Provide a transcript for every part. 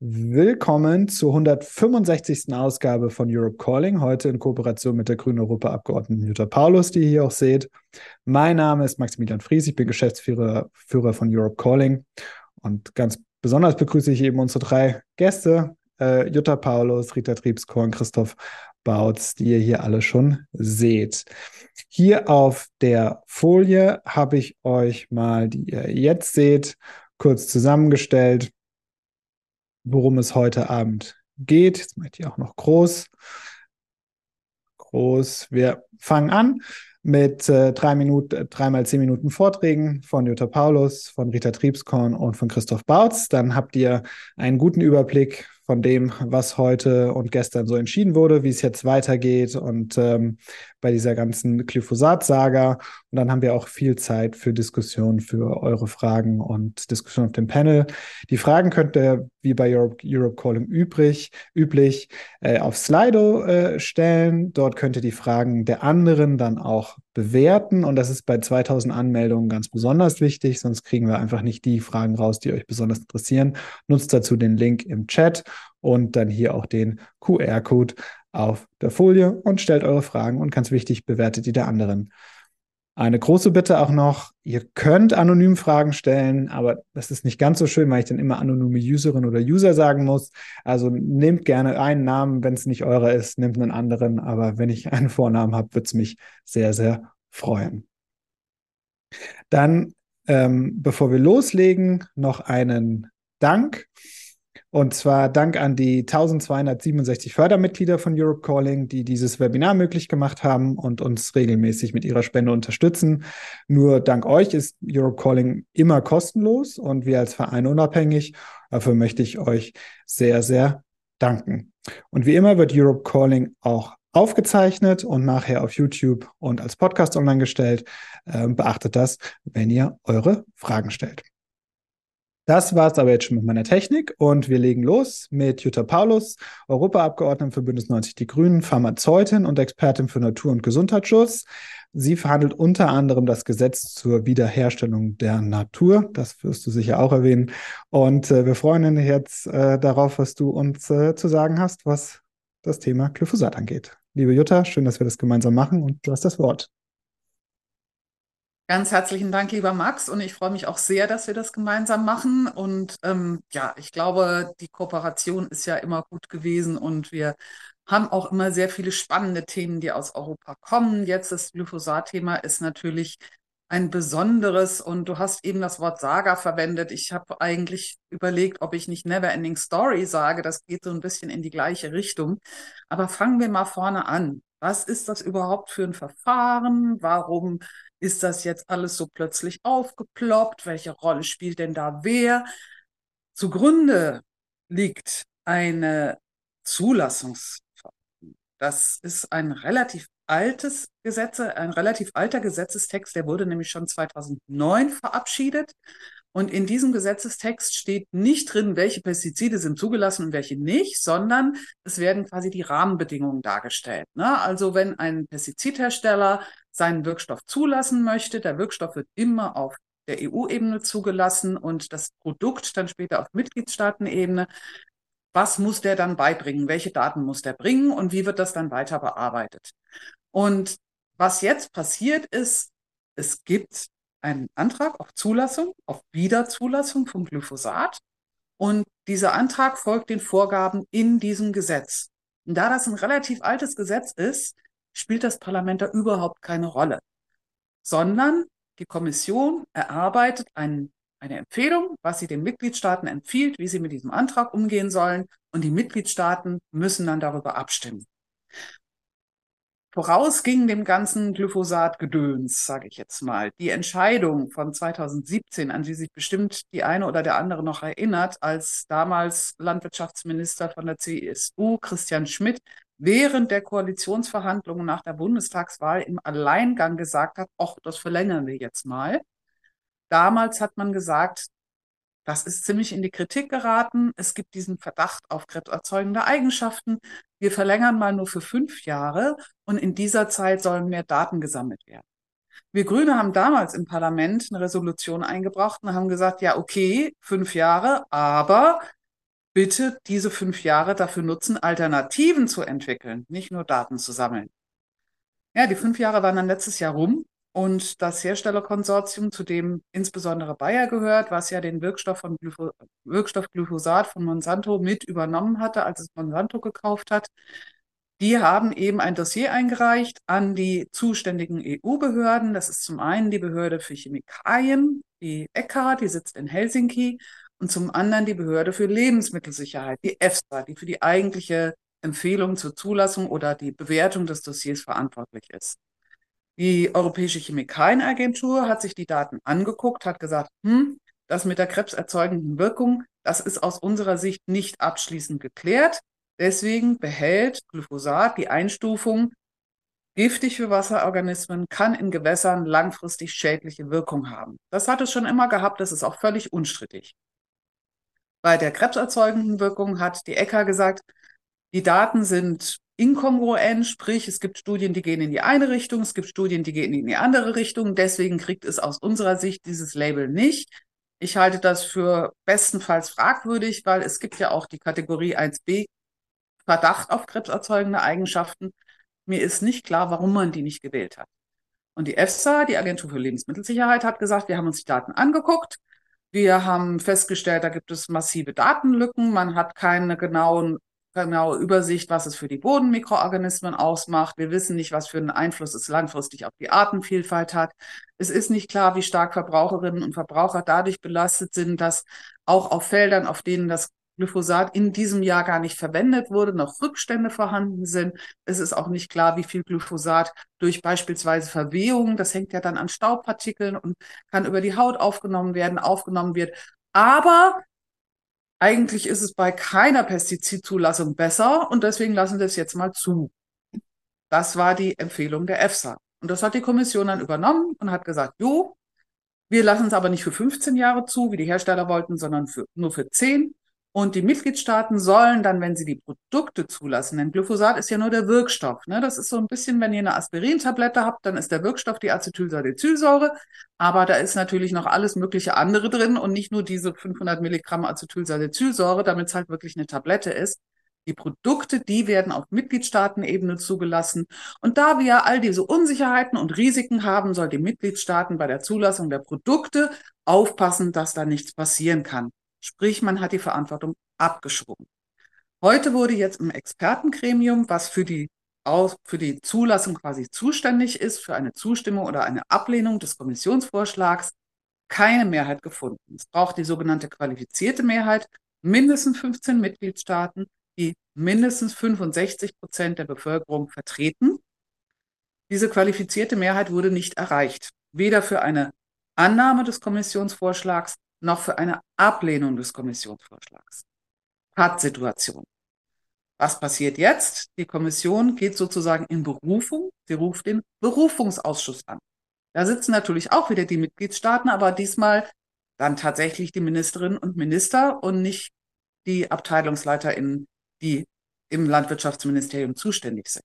Willkommen zur 165. Ausgabe von Europe Calling, heute in Kooperation mit der grünen Europaabgeordneten Jutta Paulus, die ihr hier auch seht. Mein Name ist Maximilian Fries, ich bin Geschäftsführer Führer von Europe Calling und ganz besonders begrüße ich eben unsere drei Gäste, äh, Jutta Paulus, Rita Triebskorn, Christoph Bautz, die ihr hier alle schon seht. Hier auf der Folie habe ich euch mal, die ihr jetzt seht, kurz zusammengestellt, worum es heute Abend geht. Jetzt möchte ich auch noch groß. Groß. Wir fangen an mit äh, drei Minuten, dreimal zehn Minuten Vorträgen von Jutta Paulus, von Rita Triebskorn und von Christoph Bautz. Dann habt ihr einen guten Überblick von dem, was heute und gestern so entschieden wurde, wie es jetzt weitergeht und ähm, bei dieser ganzen Glyphosat-Saga. Und dann haben wir auch viel Zeit für Diskussionen, für eure Fragen und Diskussionen auf dem Panel. Die Fragen könnt ihr, wie bei Europe, Europe Calling übrig, üblich, äh, auf Slido äh, stellen. Dort könnt ihr die Fragen der anderen dann auch bewerten. Und das ist bei 2000 Anmeldungen ganz besonders wichtig, sonst kriegen wir einfach nicht die Fragen raus, die euch besonders interessieren. Nutzt dazu den Link im Chat und dann hier auch den QR-Code auf der Folie und stellt eure Fragen und ganz wichtig, bewertet die der anderen. Eine große Bitte auch noch, ihr könnt anonym Fragen stellen, aber das ist nicht ganz so schön, weil ich dann immer anonyme Userin oder User sagen muss. Also nehmt gerne einen Namen, wenn es nicht eurer ist, nehmt einen anderen, aber wenn ich einen Vornamen habe, würde es mich sehr, sehr freuen. Dann, ähm, bevor wir loslegen, noch einen Dank. Und zwar Dank an die 1267 Fördermitglieder von Europe Calling, die dieses Webinar möglich gemacht haben und uns regelmäßig mit ihrer Spende unterstützen. Nur dank euch ist Europe Calling immer kostenlos und wir als Verein unabhängig. Dafür möchte ich euch sehr, sehr danken. Und wie immer wird Europe Calling auch aufgezeichnet und nachher auf YouTube und als Podcast online gestellt. Ähm, beachtet das, wenn ihr eure Fragen stellt. Das war es aber jetzt schon mit meiner Technik und wir legen los mit Jutta Paulus, Europaabgeordnete für Bündnis 90 Die Grünen, Pharmazeutin und Expertin für Natur- und Gesundheitsschutz. Sie verhandelt unter anderem das Gesetz zur Wiederherstellung der Natur. Das wirst du sicher auch erwähnen. Und äh, wir freuen uns jetzt äh, darauf, was du uns äh, zu sagen hast, was das Thema Glyphosat angeht. Liebe Jutta, schön, dass wir das gemeinsam machen und du hast das Wort. Ganz herzlichen Dank, lieber Max. Und ich freue mich auch sehr, dass wir das gemeinsam machen. Und ähm, ja, ich glaube, die Kooperation ist ja immer gut gewesen und wir haben auch immer sehr viele spannende Themen, die aus Europa kommen. Jetzt das Glyphosat-Thema ist natürlich ein besonderes und du hast eben das Wort Saga verwendet. Ich habe eigentlich überlegt, ob ich nicht Neverending Story sage. Das geht so ein bisschen in die gleiche Richtung. Aber fangen wir mal vorne an. Was ist das überhaupt für ein Verfahren? Warum ist das jetzt alles so plötzlich aufgeploppt? Welche Rolle spielt denn da wer? Zugrunde liegt eine Zulassungsverordnung. Das ist ein relativ altes Gesetz, ein relativ alter Gesetzestext, der wurde nämlich schon 2009 verabschiedet. Und in diesem Gesetzestext steht nicht drin, welche Pestizide sind zugelassen und welche nicht, sondern es werden quasi die Rahmenbedingungen dargestellt. Ne? Also wenn ein Pestizidhersteller seinen Wirkstoff zulassen möchte, der Wirkstoff wird immer auf der EU-Ebene zugelassen und das Produkt dann später auf Mitgliedstaatenebene. Was muss der dann beibringen? Welche Daten muss der bringen und wie wird das dann weiter bearbeitet? Und was jetzt passiert ist, es gibt einen Antrag auf Zulassung, auf Wiederzulassung von Glyphosat. Und dieser Antrag folgt den Vorgaben in diesem Gesetz. Und da das ein relativ altes Gesetz ist, spielt das Parlament da überhaupt keine Rolle, sondern die Kommission erarbeitet ein, eine Empfehlung, was sie den Mitgliedstaaten empfiehlt, wie sie mit diesem Antrag umgehen sollen. Und die Mitgliedstaaten müssen dann darüber abstimmen. Voraus ging dem ganzen Glyphosat-Gedöns, sage ich jetzt mal, die Entscheidung von 2017, an die sich bestimmt die eine oder der andere noch erinnert, als damals Landwirtschaftsminister von der CSU Christian Schmidt während der Koalitionsverhandlungen nach der Bundestagswahl im Alleingang gesagt hat, ach, das verlängern wir jetzt mal. Damals hat man gesagt, das ist ziemlich in die Kritik geraten. Es gibt diesen Verdacht auf krebserzeugende Eigenschaften. Wir verlängern mal nur für fünf Jahre und in dieser Zeit sollen mehr Daten gesammelt werden. Wir Grüne haben damals im Parlament eine Resolution eingebracht und haben gesagt, ja, okay, fünf Jahre, aber bitte diese fünf Jahre dafür nutzen, Alternativen zu entwickeln, nicht nur Daten zu sammeln. Ja, die fünf Jahre waren dann letztes Jahr rum und das Herstellerkonsortium, zu dem insbesondere Bayer gehört, was ja den Wirkstoff, von Glypho Wirkstoff Glyphosat von Monsanto mit übernommen hatte, als es Monsanto gekauft hat, die haben eben ein Dossier eingereicht an die zuständigen EU-Behörden. Das ist zum einen die Behörde für Chemikalien, die ECHA, die sitzt in Helsinki, und zum anderen die Behörde für Lebensmittelsicherheit, die EFSA, die für die eigentliche Empfehlung zur Zulassung oder die Bewertung des Dossiers verantwortlich ist. Die Europäische Chemikalienagentur hat sich die Daten angeguckt, hat gesagt, hm, das mit der krebserzeugenden Wirkung, das ist aus unserer Sicht nicht abschließend geklärt. Deswegen behält Glyphosat die Einstufung giftig für Wasserorganismen, kann in Gewässern langfristig schädliche Wirkung haben. Das hat es schon immer gehabt, das ist auch völlig unstrittig. Bei der krebserzeugenden Wirkung hat die ECHA gesagt, die Daten sind inkongruent, sprich es gibt Studien, die gehen in die eine Richtung, es gibt Studien, die gehen in die andere Richtung. Deswegen kriegt es aus unserer Sicht dieses Label nicht. Ich halte das für bestenfalls fragwürdig, weil es gibt ja auch die Kategorie 1b Verdacht auf krebserzeugende Eigenschaften. Mir ist nicht klar, warum man die nicht gewählt hat. Und die EFSA, die Agentur für Lebensmittelsicherheit, hat gesagt, wir haben uns die Daten angeguckt. Wir haben festgestellt, da gibt es massive Datenlücken. Man hat keine genauen genaue Übersicht, was es für die Bodenmikroorganismen ausmacht. Wir wissen nicht, was für einen Einfluss es langfristig auf die Artenvielfalt hat. Es ist nicht klar, wie stark Verbraucherinnen und Verbraucher dadurch belastet sind, dass auch auf Feldern, auf denen das Glyphosat in diesem Jahr gar nicht verwendet wurde, noch Rückstände vorhanden sind. Es ist auch nicht klar, wie viel Glyphosat durch beispielsweise Verwehungen, das hängt ja dann an Staubpartikeln und kann über die Haut aufgenommen werden, aufgenommen wird. Aber eigentlich ist es bei keiner Pestizidzulassung besser und deswegen lassen wir es jetzt mal zu. Das war die Empfehlung der EFSA. Und das hat die Kommission dann übernommen und hat gesagt, jo, wir lassen es aber nicht für 15 Jahre zu, wie die Hersteller wollten, sondern für, nur für 10. Und die Mitgliedstaaten sollen dann, wenn sie die Produkte zulassen, denn Glyphosat ist ja nur der Wirkstoff. Ne? Das ist so ein bisschen, wenn ihr eine Aspirintablette habt, dann ist der Wirkstoff die Acetylsalicylsäure. Aber da ist natürlich noch alles mögliche andere drin und nicht nur diese 500 Milligramm Acetylsalicylsäure, damit es halt wirklich eine Tablette ist. Die Produkte, die werden auf Mitgliedstaatenebene zugelassen. Und da wir all diese Unsicherheiten und Risiken haben, soll die Mitgliedstaaten bei der Zulassung der Produkte aufpassen, dass da nichts passieren kann. Sprich, man hat die Verantwortung abgeschoben. Heute wurde jetzt im Expertengremium, was für die, für die Zulassung quasi zuständig ist, für eine Zustimmung oder eine Ablehnung des Kommissionsvorschlags, keine Mehrheit gefunden. Es braucht die sogenannte qualifizierte Mehrheit, mindestens 15 Mitgliedstaaten, die mindestens 65 Prozent der Bevölkerung vertreten. Diese qualifizierte Mehrheit wurde nicht erreicht, weder für eine Annahme des Kommissionsvorschlags noch für eine Ablehnung des Kommissionsvorschlags. Pattsituation. Was passiert jetzt? Die Kommission geht sozusagen in Berufung. Sie ruft den Berufungsausschuss an. Da sitzen natürlich auch wieder die Mitgliedstaaten, aber diesmal dann tatsächlich die Ministerinnen und Minister und nicht die AbteilungsleiterInnen, die im Landwirtschaftsministerium zuständig sind.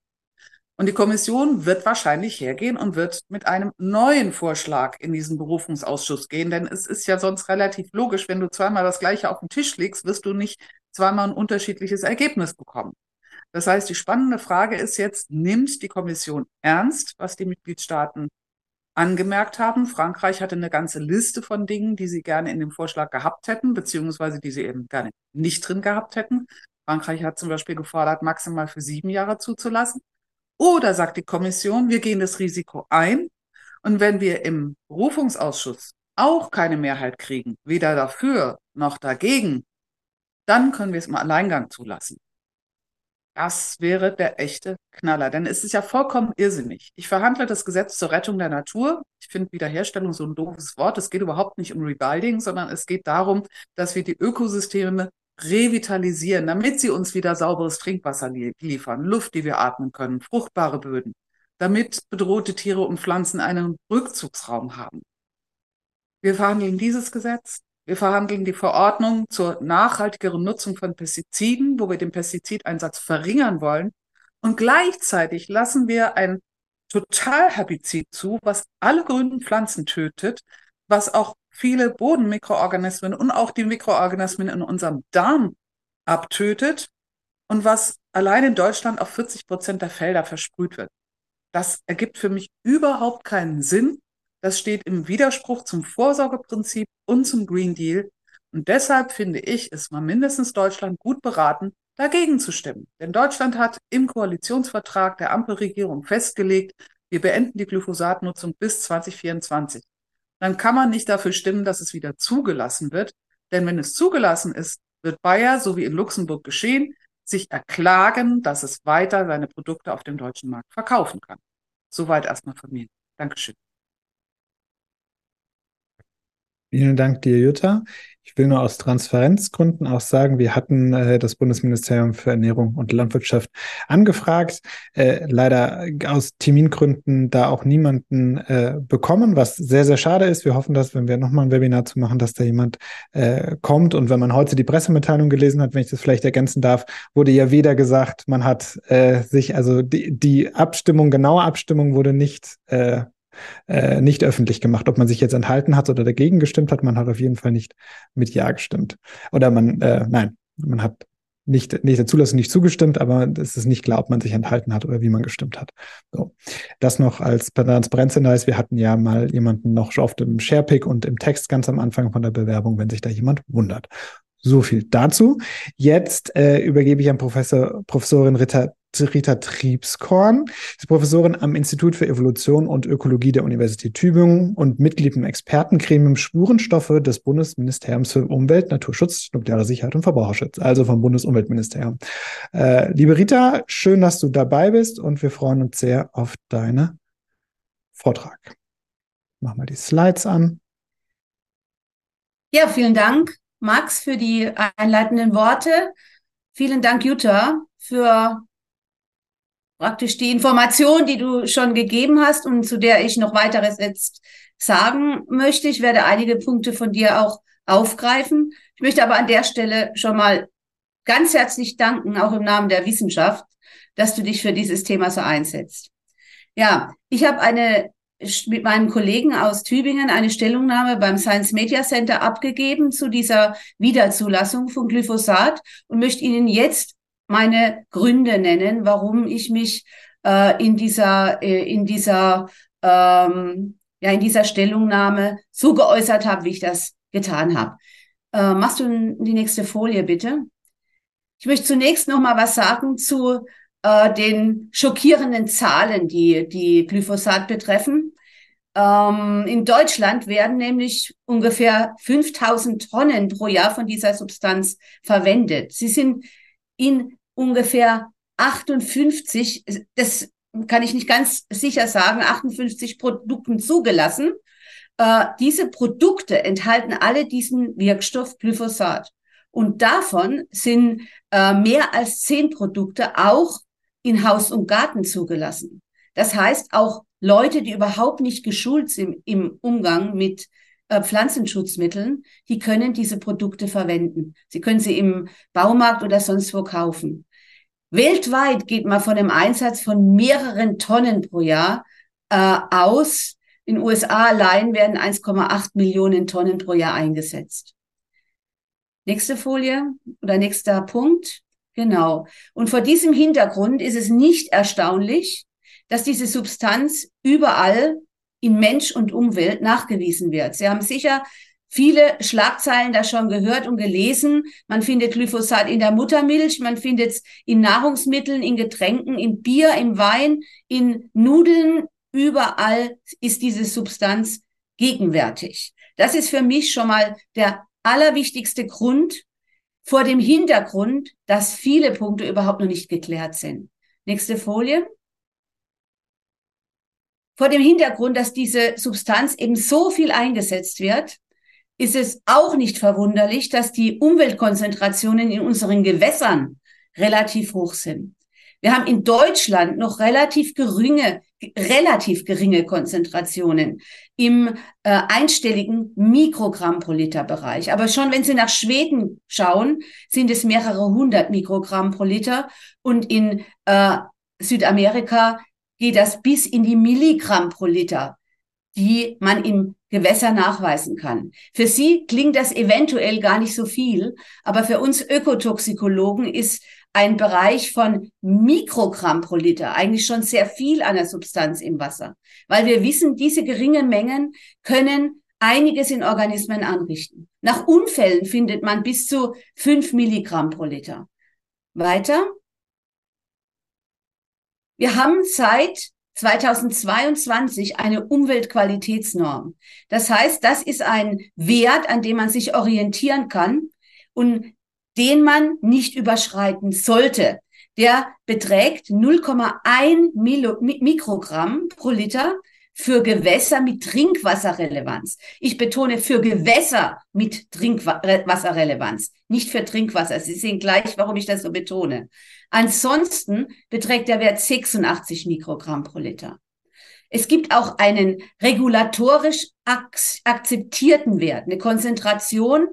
Und die Kommission wird wahrscheinlich hergehen und wird mit einem neuen Vorschlag in diesen Berufungsausschuss gehen, denn es ist ja sonst relativ logisch, wenn du zweimal das Gleiche auf den Tisch legst, wirst du nicht zweimal ein unterschiedliches Ergebnis bekommen. Das heißt, die spannende Frage ist jetzt, nimmt die Kommission ernst, was die Mitgliedstaaten angemerkt haben? Frankreich hatte eine ganze Liste von Dingen, die sie gerne in dem Vorschlag gehabt hätten, beziehungsweise die sie eben gerne nicht drin gehabt hätten. Frankreich hat zum Beispiel gefordert, maximal für sieben Jahre zuzulassen. Oder sagt die Kommission, wir gehen das Risiko ein und wenn wir im Berufungsausschuss auch keine Mehrheit kriegen, weder dafür noch dagegen, dann können wir es im Alleingang zulassen. Das wäre der echte Knaller, denn es ist ja vollkommen irrsinnig. Ich verhandle das Gesetz zur Rettung der Natur. Ich finde Wiederherstellung so ein doofes Wort. Es geht überhaupt nicht um Rebuilding, sondern es geht darum, dass wir die Ökosysteme revitalisieren, damit sie uns wieder sauberes Trinkwasser liefern, Luft, die wir atmen können, fruchtbare Böden, damit bedrohte Tiere und Pflanzen einen Rückzugsraum haben. Wir verhandeln dieses Gesetz. Wir verhandeln die Verordnung zur nachhaltigeren Nutzung von Pestiziden, wo wir den Pestizideinsatz verringern wollen. Und gleichzeitig lassen wir ein Totalherbizid zu, was alle grünen Pflanzen tötet, was auch viele Bodenmikroorganismen und auch die Mikroorganismen in unserem Darm abtötet und was allein in Deutschland auf 40 Prozent der Felder versprüht wird. Das ergibt für mich überhaupt keinen Sinn. Das steht im Widerspruch zum Vorsorgeprinzip und zum Green Deal. Und deshalb finde ich, ist man mindestens Deutschland gut beraten, dagegen zu stimmen. Denn Deutschland hat im Koalitionsvertrag der Ampelregierung festgelegt, wir beenden die Glyphosatnutzung bis 2024. Dann kann man nicht dafür stimmen, dass es wieder zugelassen wird. Denn wenn es zugelassen ist, wird Bayer, so wie in Luxemburg geschehen, sich erklagen, dass es weiter seine Produkte auf dem deutschen Markt verkaufen kann. Soweit erstmal von mir. Dankeschön. Vielen Dank dir, Jutta. Ich will nur aus Transparenzgründen auch sagen, wir hatten äh, das Bundesministerium für Ernährung und Landwirtschaft angefragt, äh, leider aus Termingründen da auch niemanden äh, bekommen, was sehr, sehr schade ist. Wir hoffen, dass, wenn wir nochmal ein Webinar zu machen, dass da jemand äh, kommt. Und wenn man heute die Pressemitteilung gelesen hat, wenn ich das vielleicht ergänzen darf, wurde ja weder gesagt, man hat äh, sich, also die, die Abstimmung, genaue Abstimmung wurde nicht äh, nicht öffentlich gemacht. Ob man sich jetzt enthalten hat oder dagegen gestimmt hat, man hat auf jeden Fall nicht mit Ja gestimmt. Oder man, äh, nein, man hat nicht, nicht der Zulassung nicht zugestimmt, aber es ist nicht klar, ob man sich enthalten hat oder wie man gestimmt hat. So. Das noch als Transparenzhinweis. Wir hatten ja mal jemanden noch auf dem Sharepick und im Text ganz am Anfang von der Bewerbung, wenn sich da jemand wundert. So viel dazu. Jetzt äh, übergebe ich an Professor, Professorin Ritter Rita Triebskorn. Sie ist Professorin am Institut für Evolution und Ökologie der Universität Tübingen und Mitglied im Expertengremium Spurenstoffe des Bundesministeriums für Umwelt, Naturschutz, nukleare Sicherheit und Verbraucherschutz, also vom Bundesumweltministerium. Äh, liebe Rita, schön, dass du dabei bist und wir freuen uns sehr auf deinen Vortrag. Mach mal die Slides an. Ja, vielen Dank, Max, für die einleitenden Worte. Vielen Dank, Jutta, für praktisch die Information, die du schon gegeben hast und zu der ich noch weiteres jetzt sagen möchte. Ich werde einige Punkte von dir auch aufgreifen. Ich möchte aber an der Stelle schon mal ganz herzlich danken, auch im Namen der Wissenschaft, dass du dich für dieses Thema so einsetzt. Ja, ich habe eine mit meinem Kollegen aus Tübingen eine Stellungnahme beim Science Media Center abgegeben zu dieser Wiederzulassung von Glyphosat und möchte Ihnen jetzt meine Gründe nennen, warum ich mich äh, in dieser, äh, in dieser, ähm, ja, in dieser Stellungnahme so geäußert habe, wie ich das getan habe. Äh, machst du die nächste Folie bitte? Ich möchte zunächst noch mal was sagen zu äh, den schockierenden Zahlen, die die Glyphosat betreffen. Ähm, in Deutschland werden nämlich ungefähr 5000 Tonnen pro Jahr von dieser Substanz verwendet. Sie sind in ungefähr 58, das kann ich nicht ganz sicher sagen, 58 Produkten zugelassen. Äh, diese Produkte enthalten alle diesen Wirkstoff Glyphosat. Und davon sind äh, mehr als zehn Produkte auch in Haus und Garten zugelassen. Das heißt, auch Leute, die überhaupt nicht geschult sind im Umgang mit äh, Pflanzenschutzmitteln, die können diese Produkte verwenden. Sie können sie im Baumarkt oder sonst wo kaufen. Weltweit geht man von einem Einsatz von mehreren Tonnen pro Jahr äh, aus. In USA allein werden 1,8 Millionen Tonnen pro Jahr eingesetzt. Nächste Folie oder nächster Punkt. Genau. Und vor diesem Hintergrund ist es nicht erstaunlich, dass diese Substanz überall in Mensch und Umwelt nachgewiesen wird. Sie haben sicher viele Schlagzeilen da schon gehört und gelesen. Man findet Glyphosat in der Muttermilch, man findet es in Nahrungsmitteln, in Getränken, in Bier, in Wein, in Nudeln. Überall ist diese Substanz gegenwärtig. Das ist für mich schon mal der allerwichtigste Grund vor dem Hintergrund, dass viele Punkte überhaupt noch nicht geklärt sind. Nächste Folie. Vor dem Hintergrund, dass diese Substanz eben so viel eingesetzt wird, ist es auch nicht verwunderlich, dass die Umweltkonzentrationen in unseren Gewässern relativ hoch sind. Wir haben in Deutschland noch relativ geringe, relativ geringe Konzentrationen im äh, einstelligen Mikrogramm pro Liter Bereich. Aber schon wenn Sie nach Schweden schauen, sind es mehrere hundert Mikrogramm pro Liter und in äh, Südamerika geht das bis in die Milligramm pro Liter die man im Gewässer nachweisen kann. Für Sie klingt das eventuell gar nicht so viel, aber für uns Ökotoxikologen ist ein Bereich von Mikrogramm pro Liter eigentlich schon sehr viel an der Substanz im Wasser, weil wir wissen, diese geringen Mengen können einiges in Organismen anrichten. Nach Unfällen findet man bis zu fünf Milligramm pro Liter. Weiter. Wir haben seit 2022 eine Umweltqualitätsnorm. Das heißt, das ist ein Wert, an dem man sich orientieren kann und den man nicht überschreiten sollte. Der beträgt 0,1 Mikrogramm pro Liter für Gewässer mit Trinkwasserrelevanz. Ich betone für Gewässer mit Trinkwasserrelevanz, nicht für Trinkwasser. Sie sehen gleich, warum ich das so betone. Ansonsten beträgt der Wert 86 Mikrogramm pro Liter. Es gibt auch einen regulatorisch akzeptierten Wert, eine Konzentration,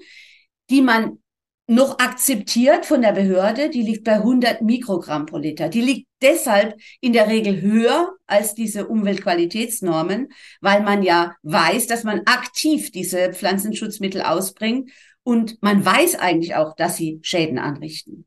die man noch akzeptiert von der Behörde, die liegt bei 100 Mikrogramm pro Liter. Die liegt deshalb in der Regel höher als diese Umweltqualitätsnormen, weil man ja weiß, dass man aktiv diese Pflanzenschutzmittel ausbringt und man weiß eigentlich auch, dass sie Schäden anrichten.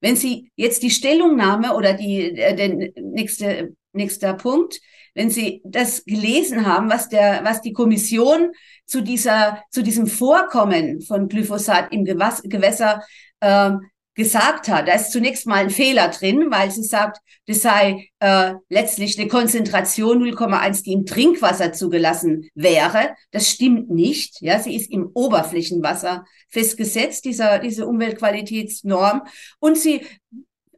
Wenn Sie jetzt die Stellungnahme oder die, äh, der nächste, nächster Punkt, wenn Sie das gelesen haben, was der, was die Kommission zu dieser, zu diesem Vorkommen von Glyphosat im Gewas Gewässer äh, gesagt hat. Da ist zunächst mal ein Fehler drin, weil sie sagt, das sei äh, letztlich eine Konzentration 0,1, die im Trinkwasser zugelassen wäre. Das stimmt nicht. Ja, sie ist im Oberflächenwasser festgesetzt, dieser, diese Umweltqualitätsnorm. Und sie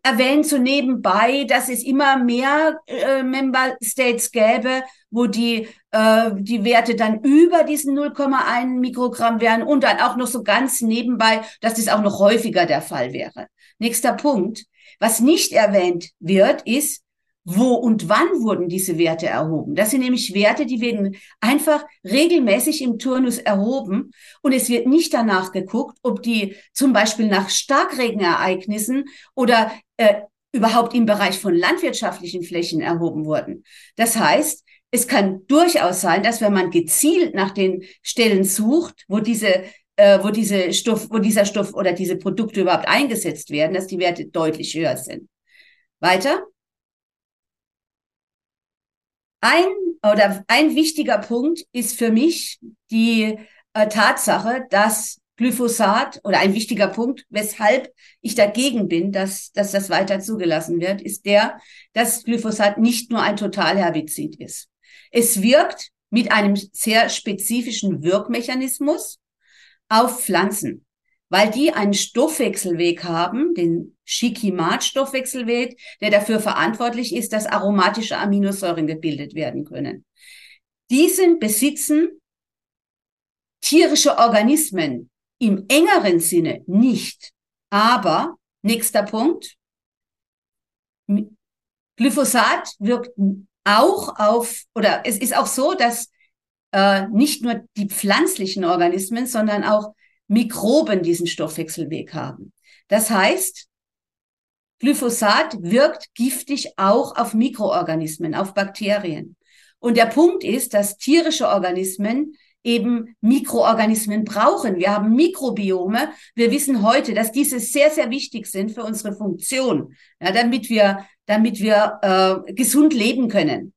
erwähnt so nebenbei, dass es immer mehr äh, Member States gäbe, wo die, äh, die Werte dann über diesen 0,1 Mikrogramm wären und dann auch noch so ganz nebenbei, dass das auch noch häufiger der Fall wäre. Nächster Punkt. Was nicht erwähnt wird, ist, wo und wann wurden diese Werte erhoben? Das sind nämlich Werte, die werden einfach regelmäßig im Turnus erhoben und es wird nicht danach geguckt, ob die zum Beispiel nach Starkregenereignissen oder äh, überhaupt im Bereich von landwirtschaftlichen Flächen erhoben wurden. Das heißt, es kann durchaus sein, dass wenn man gezielt nach den Stellen sucht, wo diese äh, wo diese Stoff, wo dieser Stoff oder diese Produkte überhaupt eingesetzt werden, dass die Werte deutlich höher sind. Weiter. Ein oder ein wichtiger Punkt ist für mich die äh, Tatsache, dass Glyphosat oder ein wichtiger Punkt, weshalb ich dagegen bin, dass, dass das weiter zugelassen wird, ist der, dass Glyphosat nicht nur ein Totalherbizid ist. Es wirkt mit einem sehr spezifischen Wirkmechanismus auf Pflanzen weil die einen Stoffwechselweg haben, den Schikimat-Stoffwechselweg, der dafür verantwortlich ist, dass aromatische Aminosäuren gebildet werden können. Diesen besitzen tierische Organismen im engeren Sinne nicht. Aber, nächster Punkt, Glyphosat wirkt auch auf, oder es ist auch so, dass äh, nicht nur die pflanzlichen Organismen, sondern auch Mikroben diesen Stoffwechselweg haben. Das heißt, Glyphosat wirkt giftig auch auf Mikroorganismen, auf Bakterien. Und der Punkt ist, dass tierische Organismen eben Mikroorganismen brauchen. Wir haben Mikrobiome. Wir wissen heute, dass diese sehr, sehr wichtig sind für unsere Funktion, ja, damit wir, damit wir äh, gesund leben können.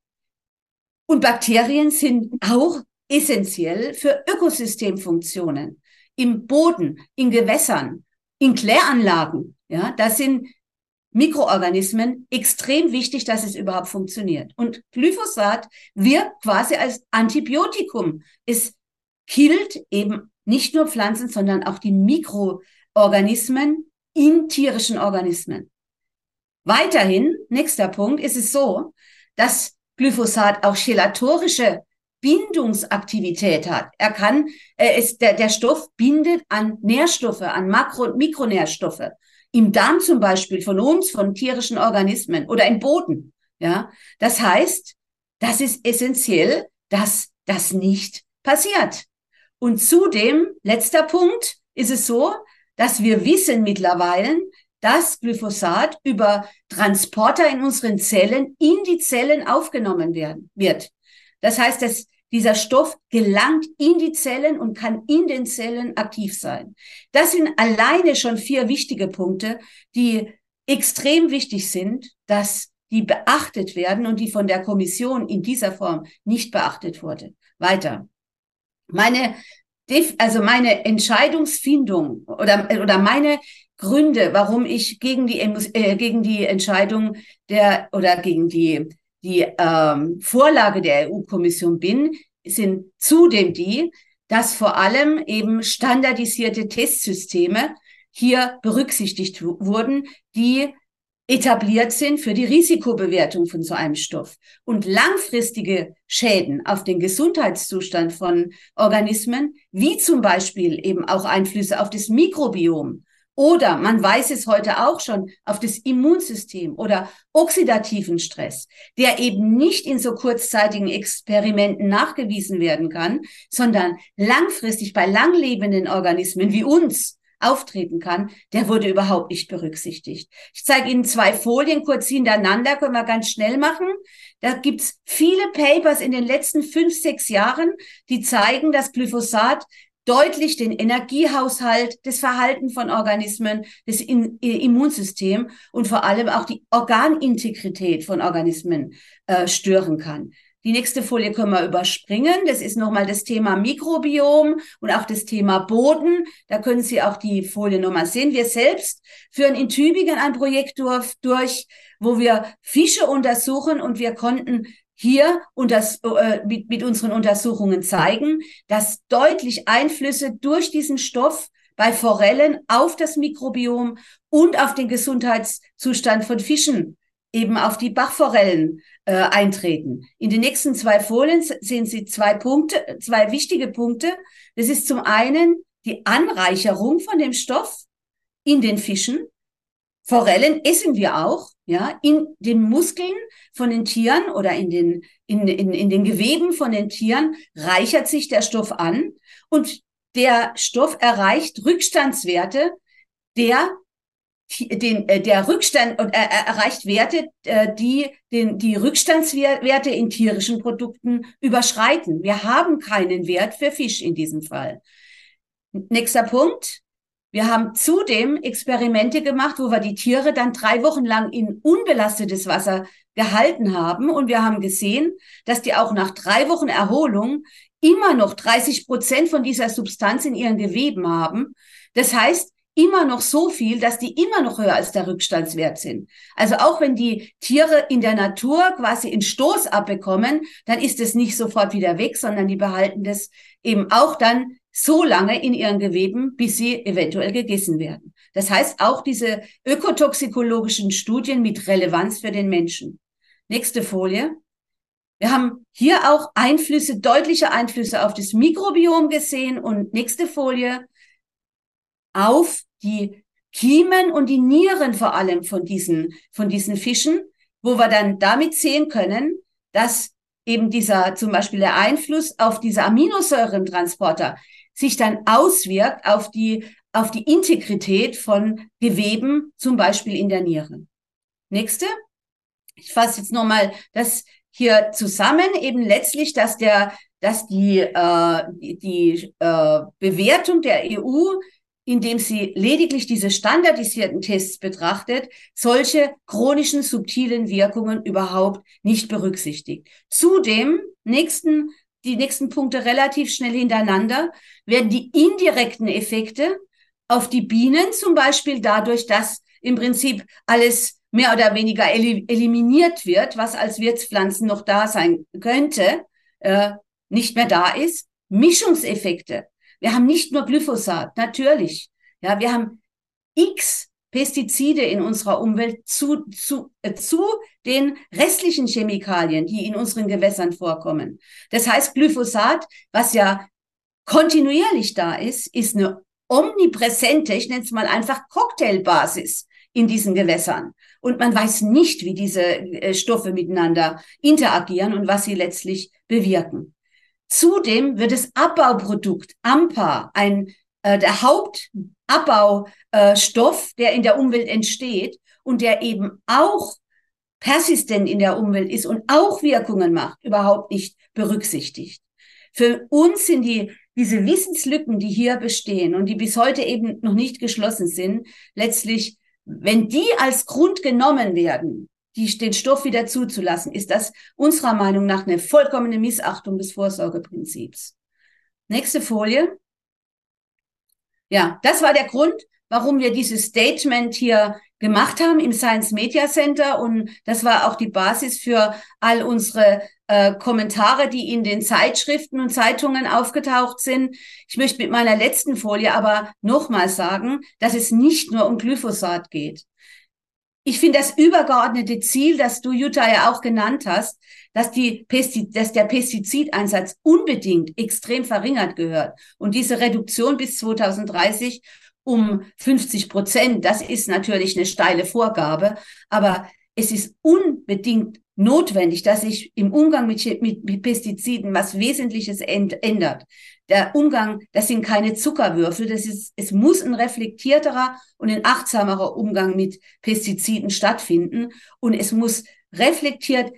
Und Bakterien sind auch essentiell für Ökosystemfunktionen im Boden, in Gewässern, in Kläranlagen. Ja, das sind Mikroorganismen extrem wichtig, dass es überhaupt funktioniert. Und Glyphosat wirkt quasi als Antibiotikum. Es killt eben nicht nur Pflanzen, sondern auch die Mikroorganismen in tierischen Organismen. Weiterhin, nächster Punkt, ist es so, dass Glyphosat auch chelatorische Bindungsaktivität hat. Er kann, er ist, der, der Stoff bindet an Nährstoffe, an Makro- und Mikronährstoffe. Im Darm zum Beispiel von uns, von tierischen Organismen oder im Boden. Ja, das heißt, das ist essentiell, dass das nicht passiert. Und zudem, letzter Punkt, ist es so, dass wir wissen mittlerweile, dass Glyphosat über Transporter in unseren Zellen in die Zellen aufgenommen werden, wird. Das heißt, dass dieser Stoff gelangt in die Zellen und kann in den Zellen aktiv sein. Das sind alleine schon vier wichtige Punkte, die extrem wichtig sind, dass die beachtet werden und die von der Kommission in dieser Form nicht beachtet wurde. Weiter. Meine, also meine Entscheidungsfindung oder, oder meine Gründe, warum ich gegen die, äh, gegen die Entscheidung der oder gegen die, die ähm, Vorlage der EU-Kommission bin, sind zudem die, dass vor allem eben standardisierte Testsysteme hier berücksichtigt wurden, die etabliert sind für die Risikobewertung von so einem Stoff. Und langfristige Schäden auf den Gesundheitszustand von Organismen, wie zum Beispiel eben auch Einflüsse auf das Mikrobiom oder man weiß es heute auch schon auf das Immunsystem oder oxidativen Stress, der eben nicht in so kurzzeitigen Experimenten nachgewiesen werden kann, sondern langfristig bei langlebenden Organismen wie uns auftreten kann, der wurde überhaupt nicht berücksichtigt. Ich zeige Ihnen zwei Folien kurz hintereinander, können wir ganz schnell machen. Da gibt's viele Papers in den letzten fünf, sechs Jahren, die zeigen, dass Glyphosat deutlich den Energiehaushalt, das Verhalten von Organismen, das Immunsystem und vor allem auch die Organintegrität von Organismen äh, stören kann. Die nächste Folie können wir überspringen. Das ist nochmal das Thema Mikrobiom und auch das Thema Boden. Da können Sie auch die Folie nochmal sehen. Wir selbst führen in Tübingen ein Projekt durch, wo wir Fische untersuchen und wir konnten hier das, äh, mit, mit unseren Untersuchungen zeigen, dass deutlich Einflüsse durch diesen Stoff bei Forellen auf das Mikrobiom und auf den Gesundheitszustand von Fischen eben auf die Bachforellen äh, eintreten. In den nächsten zwei Folien sehen Sie zwei Punkte, zwei wichtige Punkte. Das ist zum einen die Anreicherung von dem Stoff in den Fischen. Forellen essen wir auch, ja, in den Muskeln von den Tieren oder in den, in, in, in den Geweben von den Tieren reichert sich der Stoff an und der Stoff erreicht Rückstandswerte, der den, äh, der Rückstand und äh, erreicht Werte, äh, die den, die Rückstandswerte in tierischen Produkten überschreiten. Wir haben keinen Wert für Fisch in diesem Fall. Nächster Punkt. Wir haben zudem Experimente gemacht, wo wir die Tiere dann drei Wochen lang in unbelastetes Wasser gehalten haben. Und wir haben gesehen, dass die auch nach drei Wochen Erholung immer noch 30 Prozent von dieser Substanz in ihren Geweben haben. Das heißt, immer noch so viel, dass die immer noch höher als der Rückstandswert sind. Also auch wenn die Tiere in der Natur quasi in Stoß abbekommen, dann ist es nicht sofort wieder weg, sondern die behalten das eben auch dann so lange in ihren Geweben, bis sie eventuell gegessen werden. Das heißt auch diese ökotoxikologischen Studien mit Relevanz für den Menschen. Nächste Folie. Wir haben hier auch Einflüsse, deutliche Einflüsse auf das Mikrobiom gesehen und nächste Folie auf die Kiemen und die Nieren vor allem von diesen, von diesen Fischen, wo wir dann damit sehen können, dass eben dieser, zum Beispiel der Einfluss auf diese Aminosäurentransporter sich dann auswirkt auf die, auf die Integrität von Geweben, zum Beispiel in der Niere. Nächste. Ich fasse jetzt nochmal das hier zusammen, eben letztlich, dass der, dass die, äh, die, die äh, Bewertung der EU indem sie lediglich diese standardisierten Tests betrachtet, solche chronischen subtilen Wirkungen überhaupt nicht berücksichtigt. Zudem, nächsten, die nächsten Punkte relativ schnell hintereinander, werden die indirekten Effekte auf die Bienen, zum Beispiel dadurch, dass im Prinzip alles mehr oder weniger eliminiert wird, was als Wirtspflanzen noch da sein könnte, äh, nicht mehr da ist. Mischungseffekte wir haben nicht nur Glyphosat, natürlich. Ja, wir haben x Pestizide in unserer Umwelt zu, zu, äh, zu den restlichen Chemikalien, die in unseren Gewässern vorkommen. Das heißt, Glyphosat, was ja kontinuierlich da ist, ist eine omnipräsente, ich nenne es mal einfach Cocktailbasis in diesen Gewässern. Und man weiß nicht, wie diese äh, Stoffe miteinander interagieren und was sie letztlich bewirken. Zudem wird das Abbauprodukt AMPA, ein, äh, der Hauptabbaustoff, der in der Umwelt entsteht und der eben auch persistent in der Umwelt ist und auch Wirkungen macht, überhaupt nicht berücksichtigt. für uns sind die, diese Wissenslücken, die hier bestehen und die bis heute eben noch nicht geschlossen sind, letztlich, wenn die als Grund genommen werden, die, den Stoff wieder zuzulassen, ist das unserer Meinung nach eine vollkommene Missachtung des Vorsorgeprinzips. Nächste Folie. Ja, das war der Grund, warum wir dieses Statement hier gemacht haben im Science Media Center und das war auch die Basis für all unsere äh, Kommentare, die in den Zeitschriften und Zeitungen aufgetaucht sind. Ich möchte mit meiner letzten Folie aber nochmal sagen, dass es nicht nur um Glyphosat geht. Ich finde das übergeordnete Ziel, das du, Jutta, ja auch genannt hast, dass, die Pestizid, dass der Pestizideinsatz unbedingt extrem verringert gehört. Und diese Reduktion bis 2030 um 50 Prozent, das ist natürlich eine steile Vorgabe, aber es ist unbedingt notwendig, dass sich im Umgang mit, mit, mit Pestiziden was Wesentliches ändert. Der Umgang, das sind keine Zuckerwürfel, das ist, es muss ein reflektierterer und ein achtsamerer Umgang mit Pestiziden stattfinden und es muss reflektiert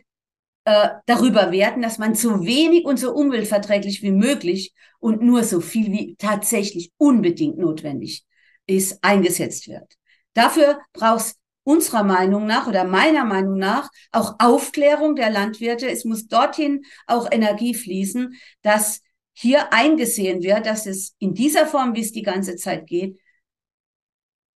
äh, darüber werden, dass man so wenig und so umweltverträglich wie möglich und nur so viel wie tatsächlich unbedingt notwendig ist, eingesetzt wird. Dafür braucht es unserer Meinung nach oder meiner Meinung nach auch Aufklärung der Landwirte. Es muss dorthin auch Energie fließen, dass hier eingesehen wird, dass es in dieser Form, wie es die ganze Zeit geht,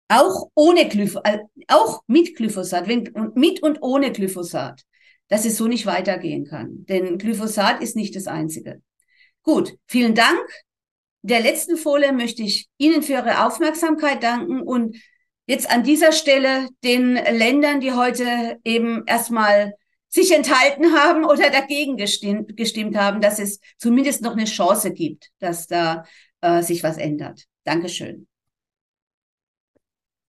auch ohne Glyphosat, äh, auch mit Glyphosat, wenn, mit und ohne Glyphosat, dass es so nicht weitergehen kann. Denn Glyphosat ist nicht das Einzige. Gut, vielen Dank. Der letzten Folie möchte ich Ihnen für Ihre Aufmerksamkeit danken und jetzt an dieser Stelle den Ländern, die heute eben erstmal sich enthalten haben oder dagegen gestimmt, gestimmt haben, dass es zumindest noch eine Chance gibt, dass da äh, sich was ändert. Dankeschön.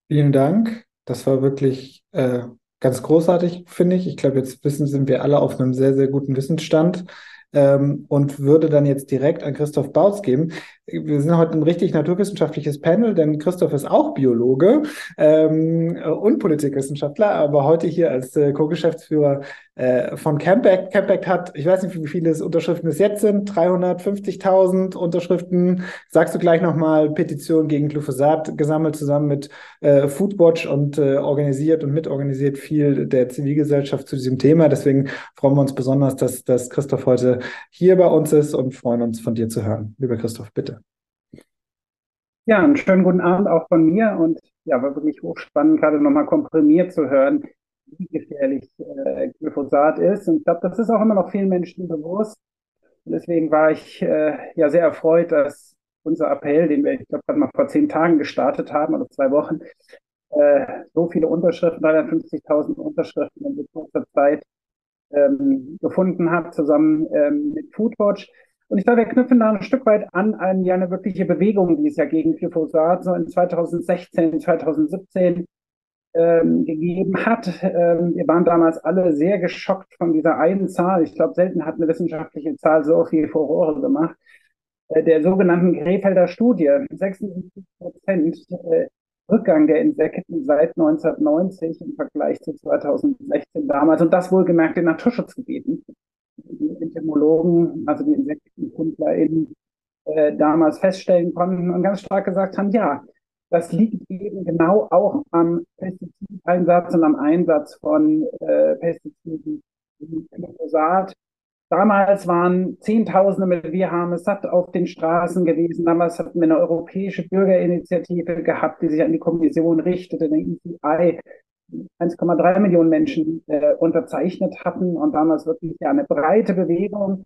Vielen Dank. Das war wirklich äh, ganz großartig, finde ich. Ich glaube, jetzt wissen, sind wir alle auf einem sehr, sehr guten Wissensstand ähm, und würde dann jetzt direkt an Christoph Bautz geben. Wir sind heute ein richtig naturwissenschaftliches Panel, denn Christoph ist auch Biologe ähm, und Politikwissenschaftler, aber heute hier als äh, Co-Geschäftsführer äh, von Campact. Campact hat, ich weiß nicht, wie viele Unterschriften es jetzt sind, 350.000 Unterschriften. Sagst du gleich nochmal, Petition gegen Glyphosat gesammelt zusammen mit äh, Foodwatch und äh, organisiert und mitorganisiert viel der Zivilgesellschaft zu diesem Thema. Deswegen freuen wir uns besonders, dass, dass Christoph heute hier bei uns ist und freuen uns von dir zu hören. Lieber Christoph, bitte. Ja, einen schönen guten Abend auch von mir und ja, war wirklich hochspannend, gerade nochmal komprimiert zu hören, wie gefährlich äh, Glyphosat ist. Und ich glaube, das ist auch immer noch vielen Menschen bewusst. Und deswegen war ich äh, ja sehr erfreut, dass unser Appell, den wir, ich glaube, gerade mal vor zehn Tagen gestartet haben oder zwei Wochen, äh, so viele Unterschriften, 350.000 Unterschriften in so kurzer Zeit ähm, gefunden hat, zusammen ähm, mit Foodwatch. Und ich glaube, wir knüpfen da ein Stück weit an an ja eine wirkliche Bewegung, die es ja gegen Glyphosat so in 2016, 2017 ähm, gegeben hat. Ähm, wir waren damals alle sehr geschockt von dieser einen Zahl. Ich glaube, selten hat eine wissenschaftliche Zahl so viel Furore gemacht. Äh, der sogenannten Krefelder Studie. 76 Prozent äh, Rückgang der Insekten seit 1990 im Vergleich zu 2016 damals. Und das wohlgemerkt in Naturschutzgebieten. Die Entomologen, also die InsektenkundlerInnen, äh, damals feststellen konnten und ganz stark gesagt haben, ja, das liegt eben genau auch am Pestizideinsatz und am Einsatz von äh, Pestiziden wie Glyphosat. Damals waren Zehntausende mit Wir haben es satt auf den Straßen gewesen. Damals hatten wir eine europäische Bürgerinitiative gehabt, die sich an die Kommission richtete, eine ECI, 1,3 Millionen Menschen äh, unterzeichnet hatten und damals wirklich ja eine breite Bewegung.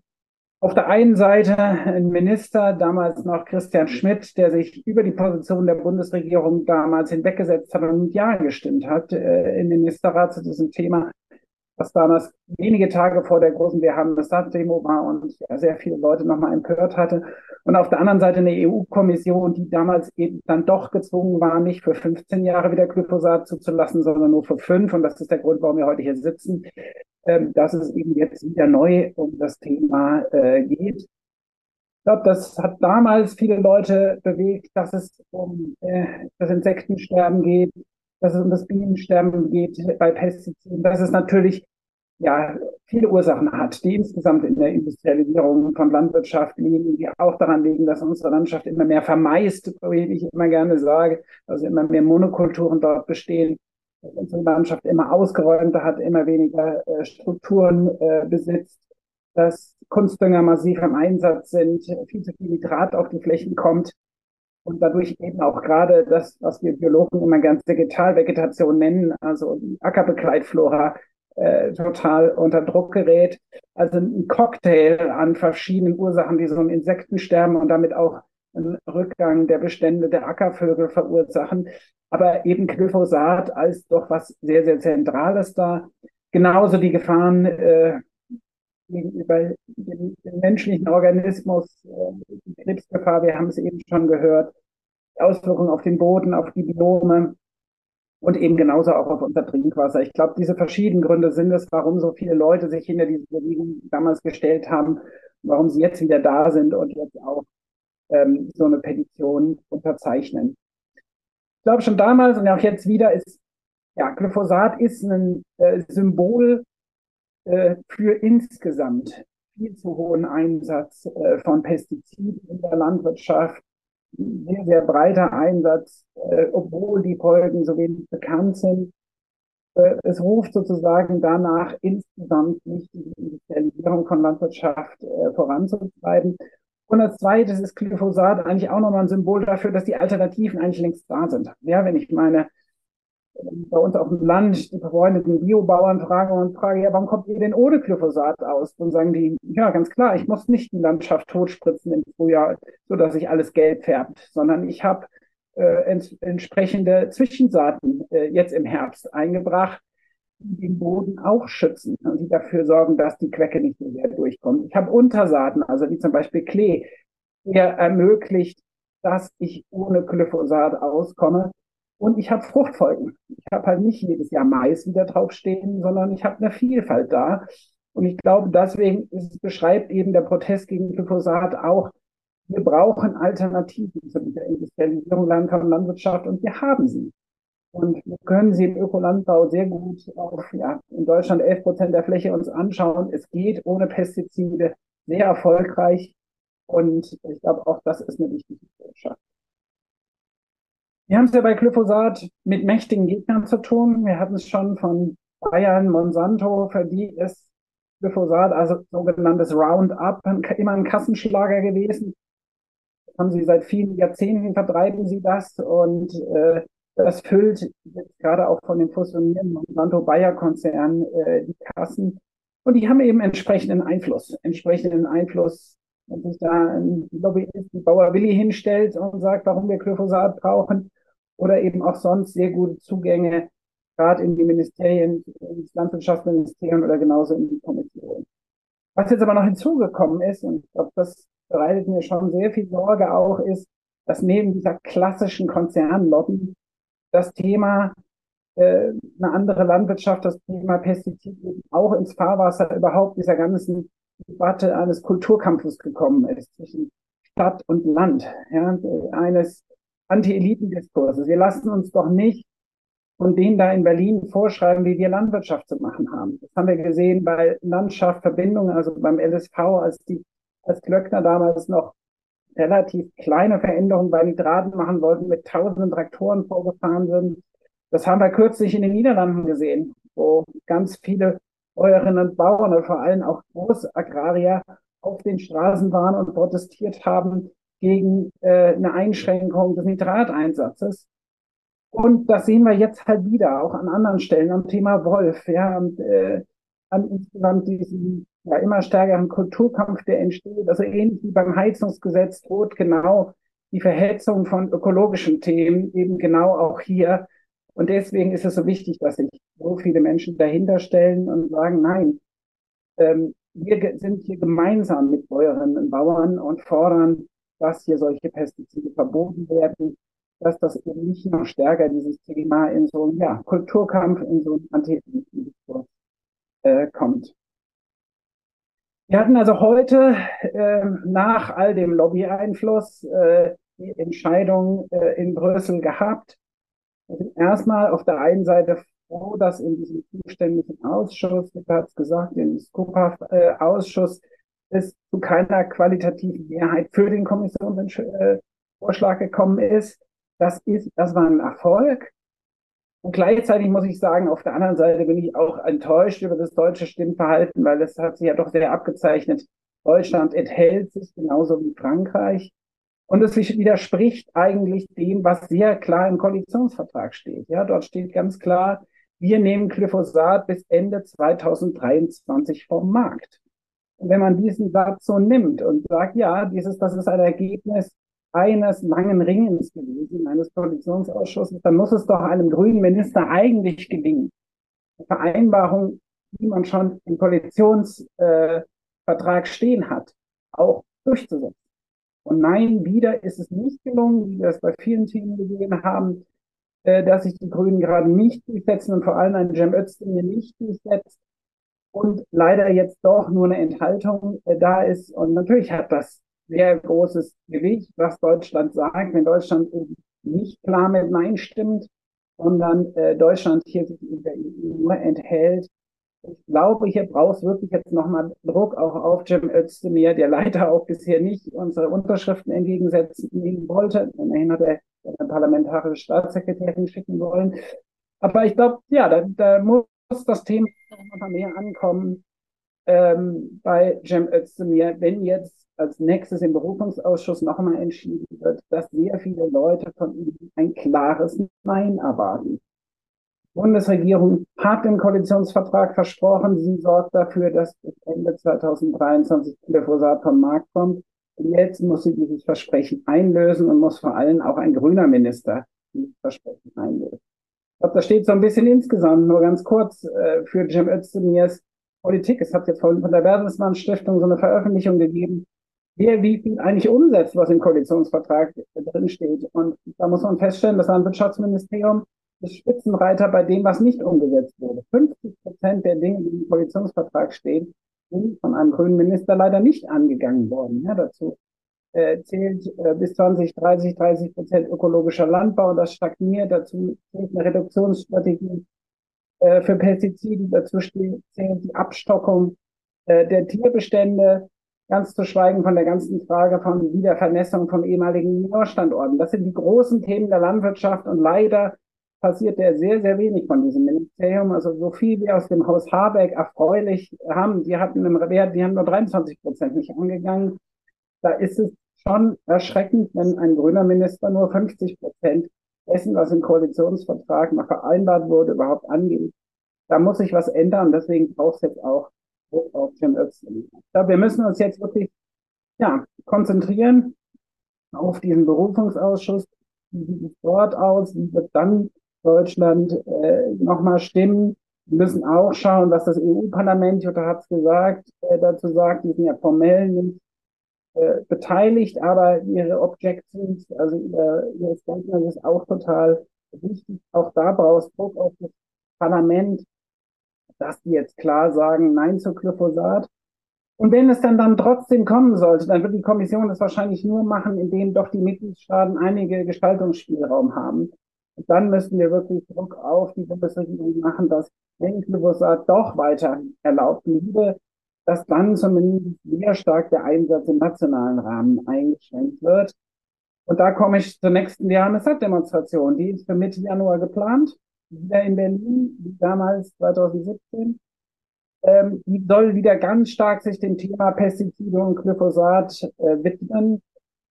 Auf der einen Seite ein Minister, damals noch Christian Schmidt, der sich über die Position der Bundesregierung damals hinweggesetzt hat und Ja gestimmt hat äh, im Ministerrat zu diesem Thema, was damals wenige Tage vor der großen Wir haben das Demo war und sehr viele Leute nochmal empört hatte. Und auf der anderen Seite eine EU-Kommission, die damals eben dann doch gezwungen war, nicht für 15 Jahre wieder Glyphosat zuzulassen, sondern nur für fünf. Und das ist der Grund, warum wir heute hier sitzen ähm, dass es eben jetzt wieder neu um das Thema äh, geht. Ich glaube, das hat damals viele Leute bewegt, dass es um äh, das Insektensterben geht, dass es um das Bienensterben geht bei Pestiziden, dass es natürlich ja, viele Ursachen hat, die insgesamt in der Industrialisierung von Landwirtschaft liegen, die auch daran liegen, dass unsere Landschaft immer mehr vermeist, wie ich immer gerne sage, also immer mehr Monokulturen dort bestehen, dass unsere Landschaft immer ausgeräumter hat, immer weniger äh, Strukturen äh, besitzt, dass Kunstdünger massiv im Einsatz sind, viel zu viel Nitrat auf die Flächen kommt und dadurch eben auch gerade das, was wir Biologen immer ganz Vegetalvegetation nennen, also die Ackerbegleitflora, äh, total unter Druck gerät. Also ein Cocktail an verschiedenen Ursachen, die so ein Insektensterben und damit auch einen Rückgang der Bestände der Ackervögel verursachen. Aber eben Glyphosat als doch was sehr, sehr Zentrales da. Genauso die Gefahren äh, gegenüber dem, dem, menschlichen Organismus, äh, die Krebsgefahr, wir haben es eben schon gehört, Auswirkungen auf den Boden, auf die Biome, und eben genauso auch auf unser Trinkwasser. Ich glaube, diese verschiedenen Gründe sind es, warum so viele Leute sich hinter diese Bewegung damals gestellt haben, warum sie jetzt wieder da sind und jetzt auch ähm, so eine Petition unterzeichnen. Ich glaube schon damals und auch jetzt wieder ist, ja, Glyphosat ist ein äh, Symbol äh, für insgesamt viel zu hohen Einsatz äh, von Pestiziden in der Landwirtschaft, sehr, sehr breiter Einsatz, äh, obwohl die Folgen so wenig bekannt sind. Äh, es ruft sozusagen danach, insgesamt nicht die Industrialisierung von Landwirtschaft äh, voranzutreiben. Und als zweites ist Glyphosat eigentlich auch nochmal ein Symbol dafür, dass die Alternativen eigentlich längst da sind. Ja, wenn ich meine bei uns auf dem Land die befreundeten Biobauern fragen und frage, ja, warum kommt ihr denn ohne Glyphosat aus? Dann sagen die, ja, ganz klar, ich muss nicht die Landschaft totspritzen im Frühjahr, so dass sich alles gelb färbt, sondern ich habe äh, ents entsprechende Zwischensaaten äh, jetzt im Herbst eingebracht, die den Boden auch schützen und die dafür sorgen, dass die Quecke nicht so sehr durchkommt. Ich habe Untersaaten, also wie zum Beispiel Klee, der ermöglicht, dass ich ohne Glyphosat auskomme und ich habe Fruchtfolgen. Ich habe halt nicht jedes Jahr Mais wieder draufstehen, sondern ich habe eine Vielfalt da. Und ich glaube, deswegen ist, beschreibt eben der Protest gegen Glyphosat auch, wir brauchen Alternativen zu dieser Industrialisierung von Landwirtschaft und wir haben sie. Und wir können sie im Ökolandbau sehr gut auf, ja, in Deutschland 11 Prozent der Fläche uns anschauen. Es geht ohne Pestizide sehr erfolgreich. Und ich glaube, auch das ist eine wichtige Botschaft. Wir haben es ja bei Glyphosat mit mächtigen Gegnern zu tun. Wir hatten es schon von Bayern, Monsanto, für die ist Glyphosat, also sogenanntes Roundup, immer ein Kassenschlager gewesen. Das haben sie seit vielen Jahrzehnten vertreiben sie das und äh, das füllt jetzt gerade auch von den fusionierenden Monsanto-Bayer-Konzernen äh, die Kassen. Und die haben eben entsprechenden Einfluss, entsprechenden Einfluss, wenn sich da ein Lobbyist, die Bauer Willi hinstellt und sagt, warum wir Glyphosat brauchen, oder eben auch sonst sehr gute Zugänge, gerade in die Ministerien, ins Landwirtschaftsministerium oder genauso in die Kommission. Was jetzt aber noch hinzugekommen ist, und ich glaube, das bereitet mir schon sehr viel Sorge auch, ist, dass neben dieser klassischen Konzernlobby das Thema äh, eine andere Landwirtschaft, das Thema Pestizide auch ins Fahrwasser überhaupt dieser ganzen Debatte eines Kulturkampfes gekommen ist zwischen Stadt und Land, ja, eines Anti-Eliten-Diskurses. Wir lassen uns doch nicht von denen da in Berlin vorschreiben, wie wir Landwirtschaft zu machen haben. Das haben wir gesehen bei Landschaft Verbindungen, also beim LSV, als die, als Glöckner damals noch relativ kleine Veränderungen bei Nitraten machen wollten, mit tausenden Traktoren vorgefahren sind. Das haben wir kürzlich in den Niederlanden gesehen, wo ganz viele Bäuerinnen und Bauern und vor allem auch Großagrarier auf den Straßen waren und protestiert haben gegen äh, eine Einschränkung des Nitrateinsatzes. Und das sehen wir jetzt halt wieder, auch an anderen Stellen, am Thema Wolf, ja, und äh, an insgesamt diesen ja, immer stärkeren Kulturkampf, der entsteht. Also ähnlich wie beim Heizungsgesetz droht genau die Verhetzung von ökologischen Themen eben genau auch hier. Und deswegen ist es so wichtig, dass sich so viele Menschen dahinter stellen und sagen, nein, ähm, wir sind hier gemeinsam mit Bäuerinnen und Bauern und fordern dass hier solche Pestizide verboten werden, dass das eben nicht noch stärker dieses Thema in so einen ja, Kulturkampf, in so einen Anti-Diskurs äh, kommt. Wir hatten also heute äh, nach all dem Lobby-Einfluss äh, die Entscheidung äh, in Brüssel gehabt. Also erstmal auf der einen Seite froh, dass in diesem zuständigen Ausschuss, Peter hat es gesagt, im Skopa-Ausschuss, es zu keiner qualitativen Mehrheit für den Kommissionsvorschlag gekommen ist. Das ist, das war ein Erfolg. Und gleichzeitig muss ich sagen, auf der anderen Seite bin ich auch enttäuscht über das deutsche Stimmverhalten, weil es hat sich ja doch sehr abgezeichnet. Deutschland enthält sich genauso wie Frankreich. Und es widerspricht eigentlich dem, was sehr klar im Koalitionsvertrag steht. Ja, dort steht ganz klar, wir nehmen Glyphosat bis Ende 2023 vom Markt. Wenn man diesen Satz so nimmt und sagt, ja, dieses, das ist ein Ergebnis eines langen Ringens gewesen, eines Koalitionsausschusses, dann muss es doch einem grünen Minister eigentlich gelingen, eine Vereinbarung, die man schon im Koalitionsvertrag äh, stehen hat, auch durchzusetzen. Und nein, wieder ist es nicht gelungen, wie wir es bei vielen Themen gesehen haben, äh, dass sich die Grünen gerade nicht durchsetzen und vor allem ein Cem Özdemir nicht durchsetzt und leider jetzt doch nur eine Enthaltung äh, da ist. Und natürlich hat das sehr großes Gewicht, was Deutschland sagt, wenn Deutschland nicht klar mit Nein stimmt, sondern äh, Deutschland hier sich in der EU nur enthält. Ich glaube, hier braucht es wirklich jetzt nochmal Druck auch auf Cem Özdemir, der leider auch bisher nicht unsere Unterschriften entgegensetzen wollte. Immerhin hat er eine parlamentarische Staatssekretärin schicken wollen. Aber ich glaube, ja, da, da muss das Thema noch mal mehr ankommen ähm, bei Cem Özdemir, wenn jetzt als nächstes im Berufungsausschuss noch einmal entschieden wird, dass sehr viele Leute von ihm ein klares Nein erwarten. Die Bundesregierung hat im Koalitionsvertrag versprochen, sie sorgt dafür, dass bis Ende 2023 Glyphosat vom Markt kommt. Und jetzt muss sie dieses Versprechen einlösen und muss vor allem auch ein grüner Minister dieses Versprechen einlösen. Glaube, das steht so ein bisschen insgesamt, nur ganz kurz, äh, für Jim Özdemirs Politik. Es hat jetzt von, der Bertelsmann Stiftung so eine Veröffentlichung gegeben, wer wie viel eigentlich umsetzt, was im Koalitionsvertrag drinsteht. Und da muss man feststellen, das Landwirtschaftsministerium ist Spitzenreiter bei dem, was nicht umgesetzt wurde. 50 Prozent der Dinge, die im Koalitionsvertrag stehen, sind von einem grünen Minister leider nicht angegangen worden. Ja, dazu äh, zählt äh, bis 2030 30 Prozent ökologischer Landbau, das stagniert. Dazu zählt eine Reduktionsstrategie äh, für Pestizide, dazu zählt die Abstockung äh, der Tierbestände, ganz zu schweigen von der ganzen Frage von Wiedervernässung von ehemaligen Minorstandorten. Das sind die großen Themen der Landwirtschaft und leider passiert der sehr, sehr wenig von diesem Ministerium. Also so viel wie aus dem Haus Habeck erfreulich haben, die hatten im Wert, die haben nur 23 Prozent nicht angegangen. Da ist es schon erschreckend, wenn ein grüner Minister nur 50 Prozent dessen, was im Koalitionsvertrag noch vereinbart wurde, überhaupt angeht. Da muss sich was ändern. Deswegen braucht es jetzt auch Druck auf Jim Özdemir. Ich glaube, wir müssen uns jetzt wirklich ja, konzentrieren auf diesen Berufungsausschuss. Wie sieht es dort aus? Wie wird dann Deutschland äh, nochmal stimmen. Wir müssen auch schauen, was das EU-Parlament, Jutta hat es gesagt, äh, dazu sagt. Die sind ja formell nicht äh, beteiligt, aber ihre Objections, also ihre, ihre Statements ist auch total wichtig. Auch da brauchst Druck auf das Parlament, dass die jetzt klar sagen, nein zu Glyphosat. Und wenn es dann dann trotzdem kommen sollte, dann wird die Kommission das wahrscheinlich nur machen, indem doch die Mitgliedstaaten einige Gestaltungsspielraum haben dann müssen wir wirklich Druck auf die Bundesregierung machen, dass wenn Glyphosat doch weiter erlaubt bliebe, dass dann zumindest sehr stark der Einsatz im nationalen Rahmen eingeschränkt wird. Und da komme ich zur nächsten Jahresdemonstration. Die ist für Mitte Januar geplant, wieder in Berlin, wie damals 2017. Ähm, die soll wieder ganz stark sich dem Thema Pestizide und Glyphosat äh, widmen.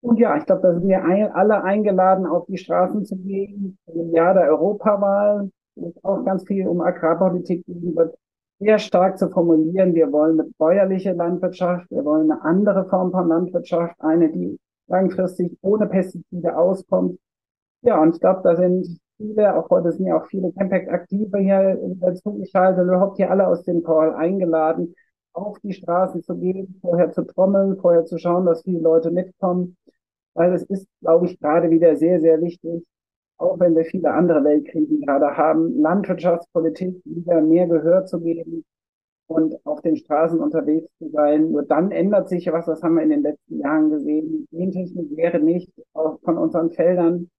Und ja, ich glaube, da sind wir ein, alle eingeladen, auf die Straßen zu gehen. Im Jahr der Europawahl ist auch ganz viel um Agrarpolitik gehen wird, sehr stark zu formulieren. Wir wollen eine bäuerliche Landwirtschaft, wir wollen eine andere Form von Landwirtschaft, eine, die langfristig ohne Pestizide auskommt. Ja, und ich glaube, da sind viele, auch heute sind ja auch viele Campact-Aktive hier dazugeschaltet, überhaupt hier alle aus dem Call eingeladen, auf die Straßen zu gehen, vorher zu trommeln, vorher zu schauen, dass viele Leute mitkommen weil es ist, glaube ich, gerade wieder sehr, sehr wichtig, auch wenn wir viele andere Weltkrisen gerade haben, Landwirtschaftspolitik wieder mehr Gehör zu geben und auf den Straßen unterwegs zu sein. Nur dann ändert sich was, das haben wir in den letzten Jahren gesehen. Gentechnik wäre nicht auch von unseren Feldern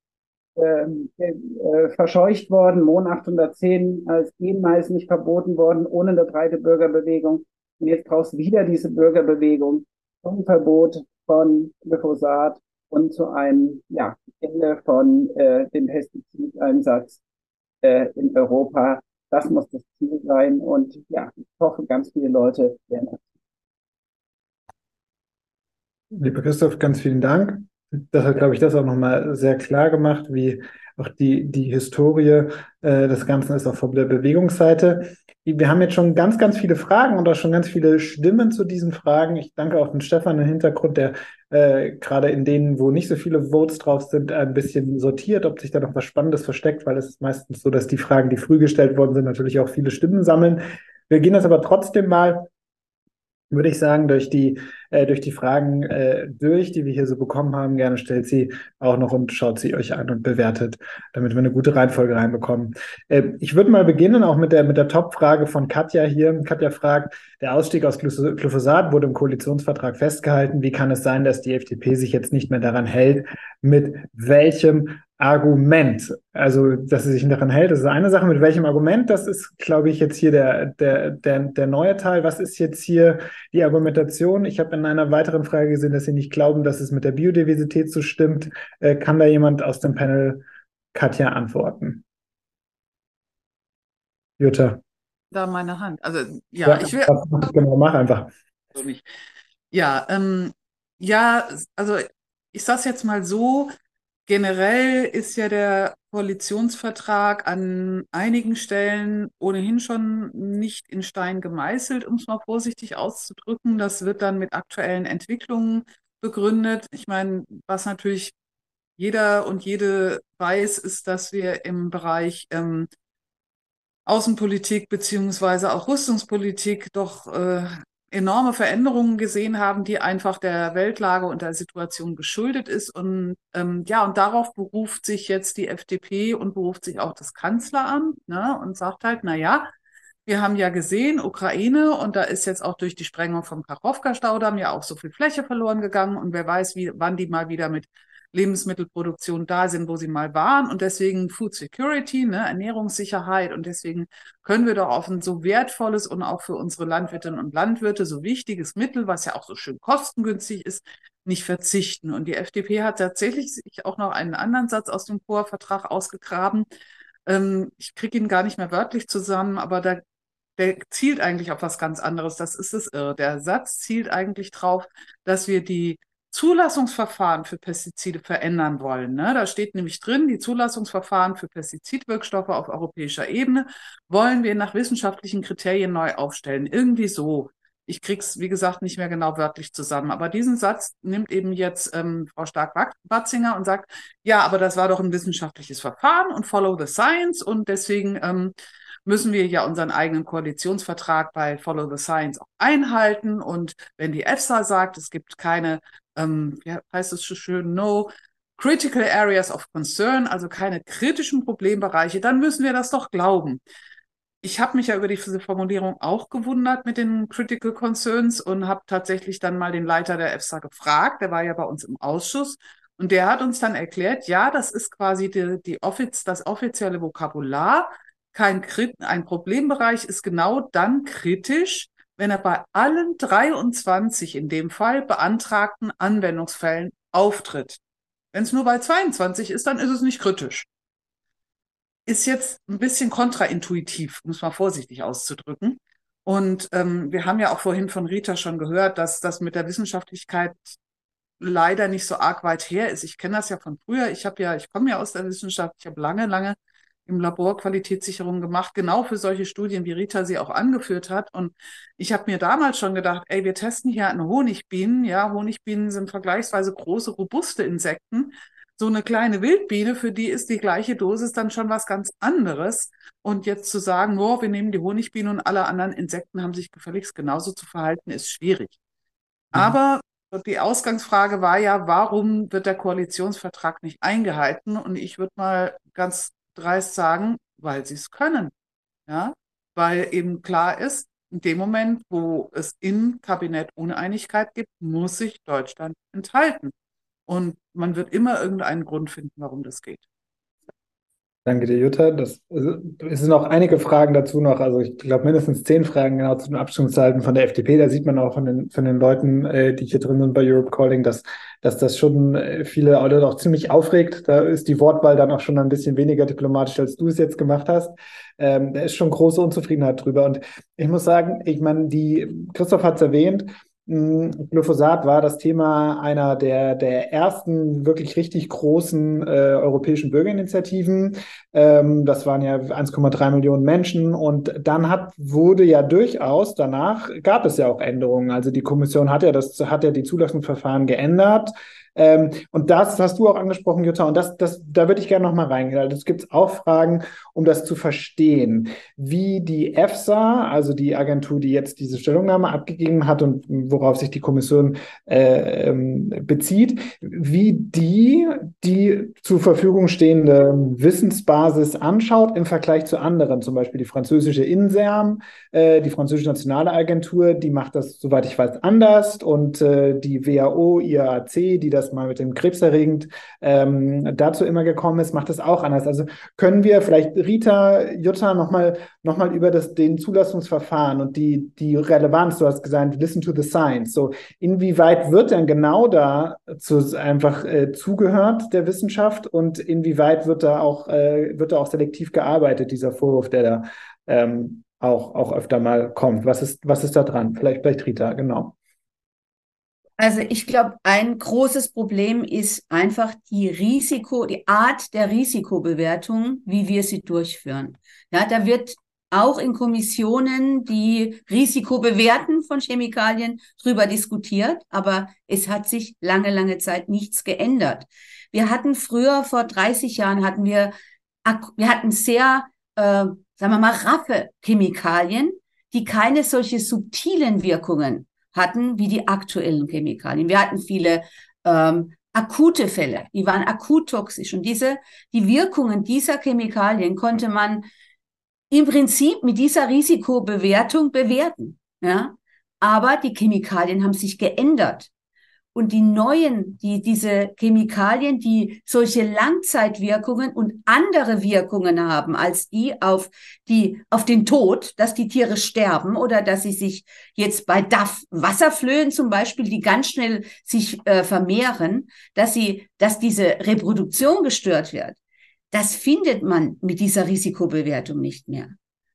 ähm, äh, verscheucht worden, Mon 810 als ehemals nicht verboten worden, ohne eine breite Bürgerbewegung. Und jetzt brauchst wieder diese Bürgerbewegung zum Verbot von Glyphosat und zu einem ja, Ende von äh, dem Pestizideinsatz äh, in Europa. Das muss das Ziel sein. Und ja, ich hoffe, ganz viele Leute werden das. Lieber Christoph, ganz vielen Dank. Das hat, glaube ich, das auch nochmal sehr klar gemacht, wie auch die, die Historie äh, des Ganzen ist, auch von der Bewegungsseite. Wir haben jetzt schon ganz, ganz viele Fragen und auch schon ganz viele Stimmen zu diesen Fragen. Ich danke auch dem Stefan im Hintergrund, der äh, gerade in denen, wo nicht so viele Votes drauf sind, ein bisschen sortiert, ob sich da noch was Spannendes versteckt, weil es ist meistens so, dass die Fragen, die früh gestellt worden sind, natürlich auch viele Stimmen sammeln. Wir gehen das aber trotzdem mal würde ich sagen, durch die, äh, durch die Fragen äh, durch, die wir hier so bekommen haben. Gerne stellt sie auch noch und schaut sie euch an und bewertet, damit wir eine gute Reihenfolge reinbekommen. Äh, ich würde mal beginnen auch mit der, mit der Top-Frage von Katja hier. Katja fragt, der Ausstieg aus Glyphosat wurde im Koalitionsvertrag festgehalten. Wie kann es sein, dass die FDP sich jetzt nicht mehr daran hält? Mit welchem Argument. Also, dass sie sich daran hält, das ist eine Sache. Mit welchem Argument? Das ist, glaube ich, jetzt hier der, der, der, der neue Teil. Was ist jetzt hier die Argumentation? Ich habe in einer weiteren Frage gesehen, dass Sie nicht glauben, dass es mit der Biodiversität so stimmt. Äh, kann da jemand aus dem Panel Katja antworten? Jutta. Da meine Hand. Also, ja, ja ich will. Genau, mach einfach. Ja, ähm, ja, also ich sage es jetzt mal so, Generell ist ja der Koalitionsvertrag an einigen Stellen ohnehin schon nicht in Stein gemeißelt, um es mal vorsichtig auszudrücken. Das wird dann mit aktuellen Entwicklungen begründet. Ich meine, was natürlich jeder und jede weiß, ist, dass wir im Bereich ähm, Außenpolitik beziehungsweise auch Rüstungspolitik doch äh, enorme Veränderungen gesehen haben, die einfach der Weltlage und der Situation geschuldet ist. Und ähm, ja, und darauf beruft sich jetzt die FDP und beruft sich auch das Kanzleramt ne, und sagt halt, na ja, wir haben ja gesehen, Ukraine, und da ist jetzt auch durch die Sprengung vom Kachowka-Staudamm ja auch so viel Fläche verloren gegangen. Und wer weiß, wie, wann die mal wieder mit Lebensmittelproduktion da sind, wo sie mal waren. Und deswegen Food Security, ne, Ernährungssicherheit. Und deswegen können wir doch auf ein so wertvolles und auch für unsere Landwirtinnen und Landwirte so wichtiges Mittel, was ja auch so schön kostengünstig ist, nicht verzichten. Und die FDP hat tatsächlich sich auch noch einen anderen Satz aus dem Chorvertrag ausgegraben. Ähm, ich kriege ihn gar nicht mehr wörtlich zusammen, aber da der zielt eigentlich auf was ganz anderes. Das ist es irre. Der Satz zielt eigentlich drauf, dass wir die Zulassungsverfahren für Pestizide verändern wollen. Ne? Da steht nämlich drin, die Zulassungsverfahren für Pestizidwirkstoffe auf europäischer Ebene wollen wir nach wissenschaftlichen Kriterien neu aufstellen. Irgendwie so. Ich krieg's, wie gesagt, nicht mehr genau wörtlich zusammen. Aber diesen Satz nimmt eben jetzt ähm, Frau Stark-Batzinger und sagt, ja, aber das war doch ein wissenschaftliches Verfahren und follow the science und deswegen ähm, müssen wir ja unseren eigenen Koalitionsvertrag bei Follow the Science auch einhalten. Und wenn die EFSA sagt, es gibt keine ähm, wie heißt es so schön, no critical areas of concern, also keine kritischen Problembereiche, dann müssen wir das doch glauben. Ich habe mich ja über diese Formulierung auch gewundert mit den Critical Concerns und habe tatsächlich dann mal den Leiter der EFSA gefragt, der war ja bei uns im Ausschuss und der hat uns dann erklärt, ja, das ist quasi die, die Offiz das offizielle Vokabular. Kein Krit ein Problembereich ist genau dann kritisch, wenn er bei allen 23 in dem Fall beantragten Anwendungsfällen auftritt. Wenn es nur bei 22 ist, dann ist es nicht kritisch. Ist jetzt ein bisschen kontraintuitiv, um es mal vorsichtig auszudrücken. Und ähm, wir haben ja auch vorhin von Rita schon gehört, dass das mit der Wissenschaftlichkeit leider nicht so arg weit her ist. Ich kenne das ja von früher. Ich habe ja, ich komme ja aus der Wissenschaft. Ich habe lange, lange im Labor Qualitätssicherung gemacht, genau für solche Studien, wie Rita sie auch angeführt hat. Und ich habe mir damals schon gedacht, ey, wir testen hier an Honigbienen. Ja, Honigbienen sind vergleichsweise große, robuste Insekten. So eine kleine Wildbiene, für die ist die gleiche Dosis dann schon was ganz anderes. Und jetzt zu sagen, oh, wir nehmen die Honigbiene und alle anderen Insekten haben sich gefälligst genauso zu verhalten, ist schwierig. Mhm. Aber die Ausgangsfrage war ja, warum wird der Koalitionsvertrag nicht eingehalten? Und ich würde mal ganz dreist sagen, weil sie es können. Ja, weil eben klar ist, in dem Moment, wo es im Kabinett Uneinigkeit gibt, muss sich Deutschland enthalten. Und man wird immer irgendeinen Grund finden, warum das geht. Danke dir, Jutta. Das, also, es sind auch einige Fragen dazu noch. Also ich glaube mindestens zehn Fragen genau zu den Abstimmungszeiten von der FDP. Da sieht man auch von den, von den Leuten, äh, die hier drin sind bei Europe Calling, dass, dass das schon äh, viele Leute auch ziemlich aufregt. Da ist die Wortwahl dann auch schon ein bisschen weniger diplomatisch, als du es jetzt gemacht hast. Ähm, da ist schon große Unzufriedenheit drüber. Und ich muss sagen, ich meine, die Christoph hat es erwähnt, Glyphosat war das Thema einer der, der ersten wirklich richtig großen äh, europäischen Bürgerinitiativen. Ähm, das waren ja 1,3 Millionen Menschen. Und dann hat, wurde ja durchaus danach, gab es ja auch Änderungen. Also die Kommission hat ja das, hat ja die Zulassungsverfahren geändert. Ähm, und das hast du auch angesprochen, Jutta, und das, das, da würde ich gerne nochmal reingehen. Also es gibt auch Fragen, um das zu verstehen, wie die EFSA, also die Agentur, die jetzt diese Stellungnahme abgegeben hat und worauf sich die Kommission äh, ähm, bezieht, wie die die zur Verfügung stehende Wissensbasis anschaut im Vergleich zu anderen, zum Beispiel die französische INSERM, äh, die französische Nationale Agentur, die macht das, soweit ich weiß, anders und äh, die WHO, IAC, die das das mal mit dem Krebserregend ähm, dazu immer gekommen ist, macht es auch anders. Also können wir vielleicht Rita, Jutta nochmal noch mal über das, den Zulassungsverfahren und die, die Relevanz, du hast gesagt, listen to the science. So, inwieweit wird denn genau da zu, einfach äh, zugehört der Wissenschaft und inwieweit wird da auch, äh, wird da auch selektiv gearbeitet, dieser Vorwurf, der da ähm, auch, auch öfter mal kommt. Was ist, was ist da dran? Vielleicht, vielleicht Rita, genau. Also ich glaube, ein großes Problem ist einfach die Risiko, die Art der Risikobewertung, wie wir sie durchführen. Ja, da wird auch in Kommissionen, die Risiko bewerten von Chemikalien, drüber diskutiert, aber es hat sich lange, lange Zeit nichts geändert. Wir hatten früher, vor 30 Jahren, hatten wir, wir hatten sehr, äh, sagen wir mal, raffe Chemikalien, die keine solche subtilen Wirkungen hatten wie die aktuellen Chemikalien. Wir hatten viele ähm, akute Fälle, die waren akut toxisch. Und diese, die Wirkungen dieser Chemikalien konnte man im Prinzip mit dieser Risikobewertung bewerten. Ja? Aber die Chemikalien haben sich geändert. Und die neuen, die, diese Chemikalien, die solche Langzeitwirkungen und andere Wirkungen haben als die auf die, auf den Tod, dass die Tiere sterben oder dass sie sich jetzt bei DAF Wasserflöhen zum Beispiel, die ganz schnell sich äh, vermehren, dass sie, dass diese Reproduktion gestört wird. Das findet man mit dieser Risikobewertung nicht mehr.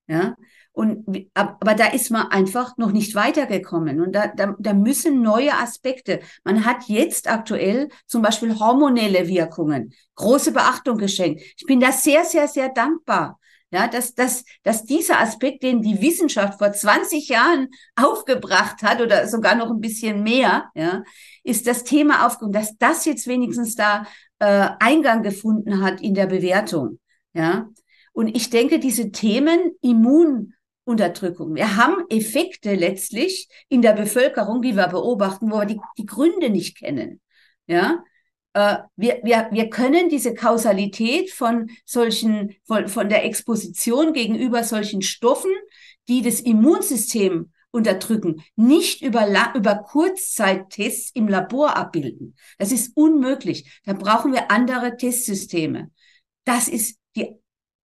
Ja, und, aber da ist man einfach noch nicht weitergekommen. Und da, da, da müssen neue Aspekte. Man hat jetzt aktuell zum Beispiel hormonelle Wirkungen, große Beachtung geschenkt. Ich bin da sehr, sehr, sehr dankbar. Ja, dass, dass, dass dieser Aspekt, den die Wissenschaft vor 20 Jahren aufgebracht hat oder sogar noch ein bisschen mehr, ja, ist das Thema aufgekommen, dass das jetzt wenigstens da äh, Eingang gefunden hat in der Bewertung. Ja, und ich denke, diese Themen Immun Unterdrückung. Wir haben Effekte letztlich in der Bevölkerung, die wir beobachten, wo wir die, die Gründe nicht kennen. Ja, äh, wir, wir, wir können diese Kausalität von solchen, von, von der Exposition gegenüber solchen Stoffen, die das Immunsystem unterdrücken, nicht über, über Kurzzeit-Tests im Labor abbilden. Das ist unmöglich. Da brauchen wir andere Testsysteme. Das ist die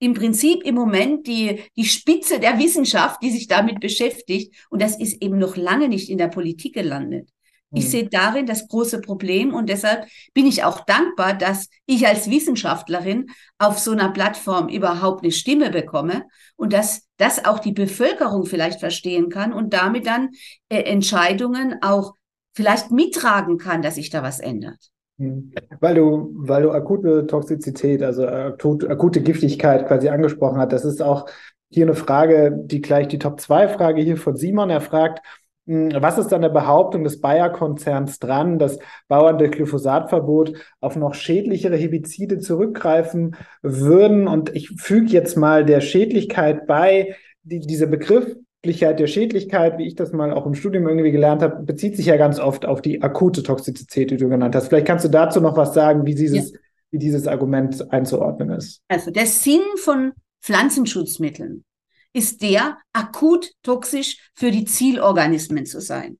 im Prinzip im Moment die, die Spitze der Wissenschaft, die sich damit beschäftigt. Und das ist eben noch lange nicht in der Politik gelandet. Ich mhm. sehe darin das große Problem und deshalb bin ich auch dankbar, dass ich als Wissenschaftlerin auf so einer Plattform überhaupt eine Stimme bekomme und dass das auch die Bevölkerung vielleicht verstehen kann und damit dann äh, Entscheidungen auch vielleicht mittragen kann, dass sich da was ändert. Hm. Weil du, weil du akute Toxizität, also akute, akute Giftigkeit quasi angesprochen hast, das ist auch hier eine Frage, die gleich die Top-2-Frage hier von Simon. Er fragt, hm, was ist an der Behauptung des Bayer-Konzerns dran, dass Bauern durch Glyphosatverbot auf noch schädlichere Herbizide zurückgreifen würden? Und ich füge jetzt mal der Schädlichkeit bei, die, dieser Begriff der Schädlichkeit, wie ich das mal auch im Studium irgendwie gelernt habe, bezieht sich ja ganz oft auf die akute Toxizität, die du genannt hast. Vielleicht kannst du dazu noch was sagen, wie dieses, ja. wie dieses Argument einzuordnen ist. Also der Sinn von Pflanzenschutzmitteln ist der, akut toxisch für die Zielorganismen zu sein.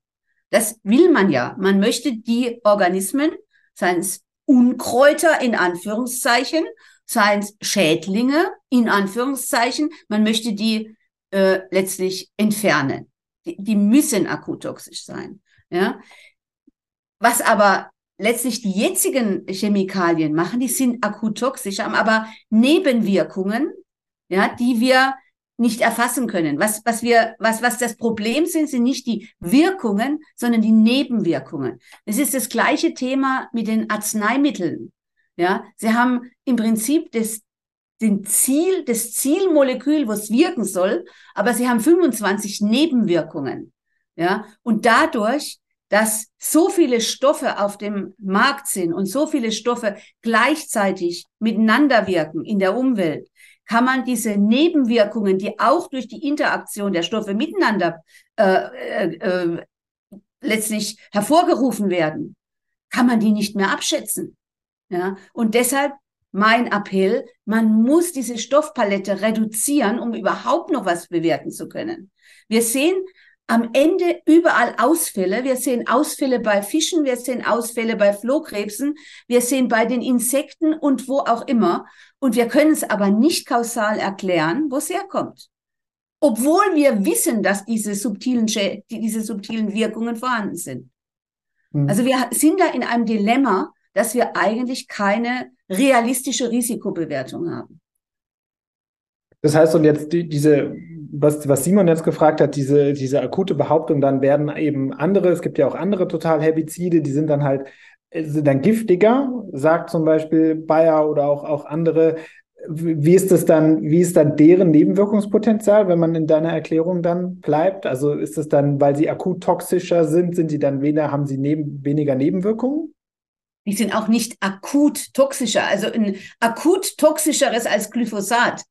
Das will man ja. Man möchte die Organismen, seien es Unkräuter in Anführungszeichen, seien es Schädlinge, in Anführungszeichen, man möchte die äh, letztlich entfernen. Die, die müssen akut toxisch sein. Ja? Was aber letztlich die jetzigen Chemikalien machen, die sind akut toxisch, haben aber Nebenwirkungen, ja, die wir nicht erfassen können. Was, was wir, was, was das Problem sind, sind nicht die Wirkungen, sondern die Nebenwirkungen. Es ist das gleiche Thema mit den Arzneimitteln. Ja, sie haben im Prinzip das, den Ziel, das Zielmolekül, was wirken soll, aber sie haben 25 Nebenwirkungen. Ja, und dadurch, dass so viele Stoffe auf dem Markt sind und so viele Stoffe gleichzeitig miteinander wirken in der Umwelt, kann man diese Nebenwirkungen, die auch durch die Interaktion der Stoffe miteinander äh, äh, äh, letztlich hervorgerufen werden, kann man die nicht mehr abschätzen. Ja? Und deshalb mein Appell, man muss diese Stoffpalette reduzieren, um überhaupt noch was bewerten zu können. Wir sehen am Ende überall Ausfälle. Wir sehen Ausfälle bei Fischen, wir sehen Ausfälle bei Flohkrebsen, wir sehen bei den Insekten und wo auch immer. Und wir können es aber nicht kausal erklären, wo es herkommt. Obwohl wir wissen, dass diese subtilen, diese subtilen Wirkungen vorhanden sind. Mhm. Also wir sind da in einem Dilemma, dass wir eigentlich keine realistische Risikobewertung haben. Das heißt, und jetzt die, diese, was, was Simon jetzt gefragt hat, diese, diese akute Behauptung, dann werden eben andere, es gibt ja auch andere Totalherbizide, die sind dann halt, sind dann giftiger, sagt zum Beispiel Bayer oder auch, auch andere. Wie ist das dann, wie ist dann deren Nebenwirkungspotenzial, wenn man in deiner Erklärung dann bleibt? Also ist es dann, weil sie akut toxischer sind, sind sie dann weniger, haben sie neben, weniger Nebenwirkungen? Die sind auch nicht akut toxischer, also ein akut toxischeres als Glyphosat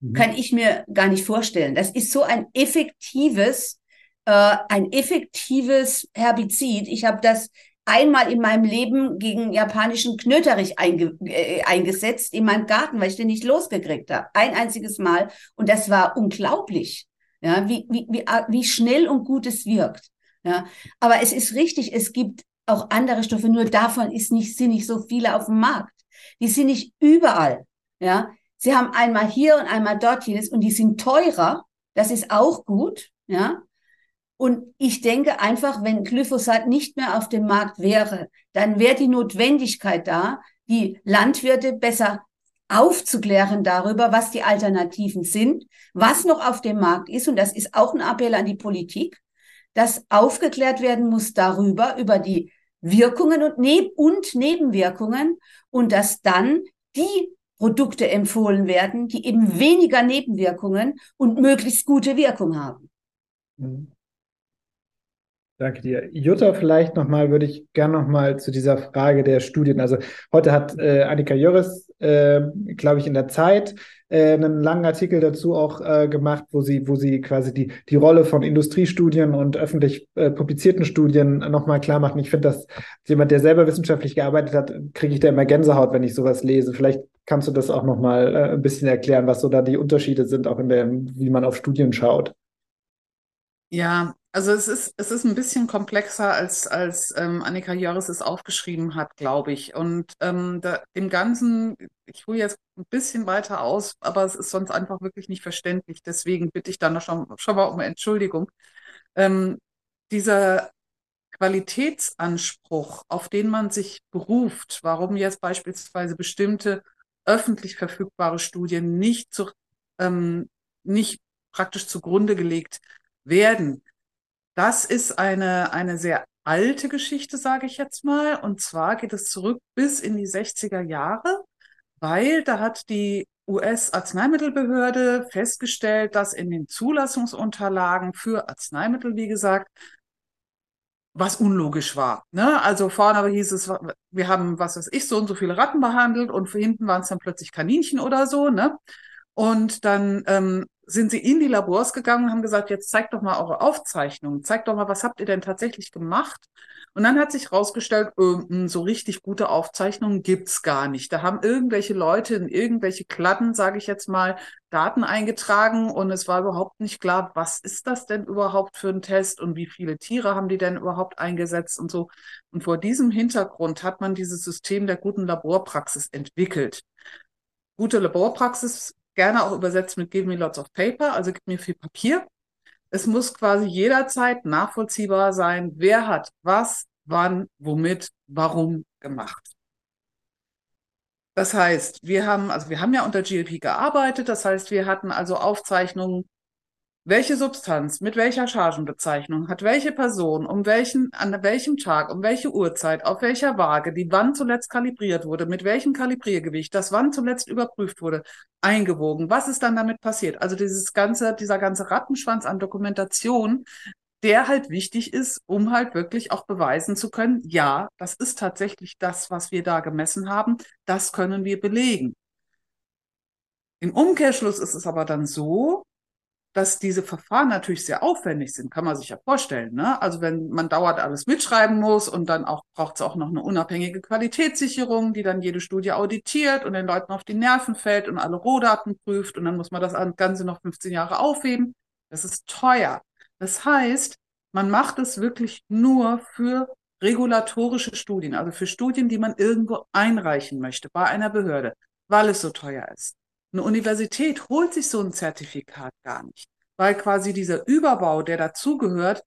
mhm. kann ich mir gar nicht vorstellen. Das ist so ein effektives, äh, ein effektives Herbizid. Ich habe das einmal in meinem Leben gegen japanischen Knöterich einge äh, eingesetzt in meinem Garten, weil ich den nicht losgekriegt habe. Ein einziges Mal. Und das war unglaublich, ja, wie, wie, wie, wie schnell und gut es wirkt. Ja, aber es ist richtig, es gibt auch andere Stoffe, nur davon ist nicht, sind nicht so viele auf dem Markt. Die sind nicht überall. Ja, Sie haben einmal hier und einmal dort jenes und die sind teurer. Das ist auch gut, ja. Und ich denke einfach, wenn Glyphosat nicht mehr auf dem Markt wäre, dann wäre die Notwendigkeit da, die Landwirte besser aufzuklären darüber, was die Alternativen sind, was noch auf dem Markt ist. Und das ist auch ein Appell an die Politik, dass aufgeklärt werden muss darüber, über die Wirkungen und, Neb und Nebenwirkungen und dass dann die Produkte empfohlen werden, die eben weniger Nebenwirkungen und möglichst gute Wirkung haben. Mhm. Danke dir. Jutta, vielleicht nochmal, würde ich gerne nochmal zu dieser Frage der Studien. Also heute hat äh, Annika Jöris, äh, glaube ich, in der Zeit äh, einen langen Artikel dazu auch äh, gemacht, wo sie, wo sie quasi die, die Rolle von Industriestudien und öffentlich äh, publizierten Studien nochmal klar macht. Und ich finde, dass jemand, der selber wissenschaftlich gearbeitet hat, kriege ich da immer Gänsehaut, wenn ich sowas lese. Vielleicht kannst du das auch nochmal äh, ein bisschen erklären, was so da die Unterschiede sind, auch in der, wie man auf Studien schaut. Ja, also es ist, es ist ein bisschen komplexer, als, als ähm, Annika Jöris es aufgeschrieben hat, glaube ich. Und ähm, da, im Ganzen, ich hole jetzt ein bisschen weiter aus, aber es ist sonst einfach wirklich nicht verständlich. Deswegen bitte ich dann schon, schon mal um Entschuldigung. Ähm, dieser Qualitätsanspruch, auf den man sich beruft, warum jetzt beispielsweise bestimmte öffentlich verfügbare Studien nicht, zu, ähm, nicht praktisch zugrunde gelegt werden, das ist eine, eine sehr alte Geschichte, sage ich jetzt mal. Und zwar geht es zurück bis in die 60er Jahre, weil da hat die US-Arzneimittelbehörde festgestellt, dass in den Zulassungsunterlagen für Arzneimittel, wie gesagt, was unlogisch war. Ne? Also vorne hieß es, wir haben, was weiß ich, so und so viele Ratten behandelt und hinten waren es dann plötzlich Kaninchen oder so. Ne? Und dann ähm, sind sie in die Labors gegangen und haben gesagt, jetzt zeigt doch mal eure Aufzeichnungen, zeigt doch mal, was habt ihr denn tatsächlich gemacht? Und dann hat sich herausgestellt, äh, so richtig gute Aufzeichnungen gibt's gar nicht. Da haben irgendwelche Leute in irgendwelche Kladden, sage ich jetzt mal, Daten eingetragen und es war überhaupt nicht klar, was ist das denn überhaupt für ein Test und wie viele Tiere haben die denn überhaupt eingesetzt und so. Und vor diesem Hintergrund hat man dieses System der guten Laborpraxis entwickelt. gute Laborpraxis, gerne auch übersetzt mit Give me lots of paper, also gib mir viel Papier. Es muss quasi jederzeit nachvollziehbar sein, wer hat was, wann, womit, warum gemacht. Das heißt, wir haben, also wir haben ja unter GLP gearbeitet, das heißt, wir hatten also Aufzeichnungen welche Substanz mit welcher Chargenbezeichnung hat welche Person um welchen, an welchem Tag, um welche Uhrzeit, auf welcher Waage, die wann zuletzt kalibriert wurde, mit welchem Kalibriergewicht, das wann zuletzt überprüft wurde, eingewogen. Was ist dann damit passiert? Also dieses ganze, dieser ganze Rattenschwanz an Dokumentation, der halt wichtig ist, um halt wirklich auch beweisen zu können, ja, das ist tatsächlich das, was wir da gemessen haben, das können wir belegen. Im Umkehrschluss ist es aber dann so, dass diese Verfahren natürlich sehr aufwendig sind, kann man sich ja vorstellen. Ne? Also wenn man dauernd alles mitschreiben muss und dann auch braucht es auch noch eine unabhängige Qualitätssicherung, die dann jede Studie auditiert und den Leuten auf die Nerven fällt und alle Rohdaten prüft und dann muss man das Ganze noch 15 Jahre aufheben. Das ist teuer. Das heißt, man macht es wirklich nur für regulatorische Studien, also für Studien, die man irgendwo einreichen möchte bei einer Behörde, weil es so teuer ist. Eine Universität holt sich so ein Zertifikat gar nicht, weil quasi dieser Überbau, der dazugehört,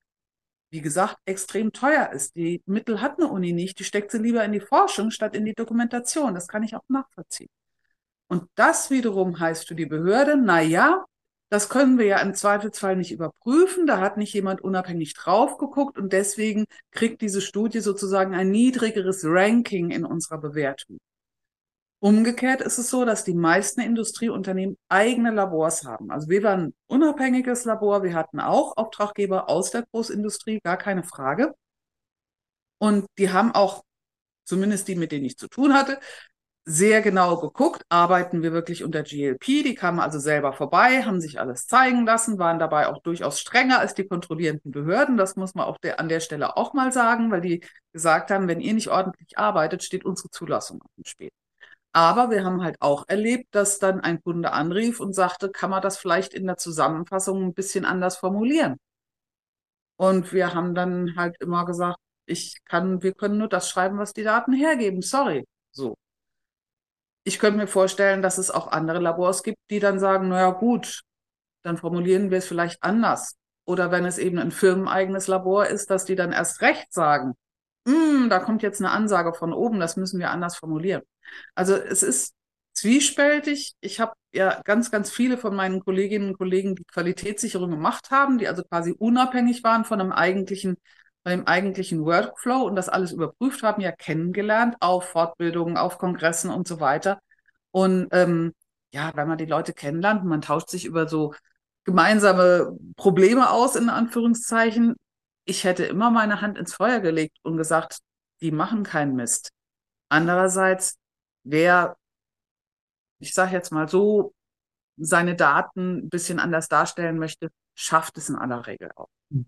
wie gesagt, extrem teuer ist. Die Mittel hat eine Uni nicht, die steckt sie lieber in die Forschung statt in die Dokumentation. Das kann ich auch nachvollziehen. Und das wiederum heißt für die Behörde, na ja, das können wir ja im Zweifelsfall nicht überprüfen. Da hat nicht jemand unabhängig drauf geguckt und deswegen kriegt diese Studie sozusagen ein niedrigeres Ranking in unserer Bewertung. Umgekehrt ist es so, dass die meisten Industrieunternehmen eigene Labors haben. Also wir waren ein unabhängiges Labor. Wir hatten auch Auftraggeber aus der Großindustrie, gar keine Frage. Und die haben auch, zumindest die, mit denen ich zu tun hatte, sehr genau geguckt, arbeiten wir wirklich unter GLP. Die kamen also selber vorbei, haben sich alles zeigen lassen, waren dabei auch durchaus strenger als die kontrollierenden Behörden. Das muss man auch der, an der Stelle auch mal sagen, weil die gesagt haben, wenn ihr nicht ordentlich arbeitet, steht unsere Zulassung auf dem Spiel. Aber wir haben halt auch erlebt, dass dann ein Kunde anrief und sagte, kann man das vielleicht in der Zusammenfassung ein bisschen anders formulieren? Und wir haben dann halt immer gesagt, ich kann, wir können nur das schreiben, was die Daten hergeben. Sorry. So. Ich könnte mir vorstellen, dass es auch andere Labors gibt, die dann sagen, naja, gut, dann formulieren wir es vielleicht anders. Oder wenn es eben ein firmeneigenes Labor ist, dass die dann erst recht sagen, hm, da kommt jetzt eine Ansage von oben, das müssen wir anders formulieren. Also es ist zwiespältig. Ich habe ja ganz, ganz viele von meinen Kolleginnen und Kollegen, die Qualitätssicherung gemacht haben, die also quasi unabhängig waren von einem eigentlichen, von dem eigentlichen Workflow und das alles überprüft haben, ja kennengelernt auf Fortbildungen, auf Kongressen und so weiter. Und ähm, ja, wenn man die Leute kennenlernt, man tauscht sich über so gemeinsame Probleme aus, in Anführungszeichen. Ich hätte immer meine Hand ins Feuer gelegt und gesagt, die machen keinen Mist. Andererseits wer, ich sage jetzt mal so, seine Daten ein bisschen anders darstellen möchte, schafft es in aller Regel auch. Mhm.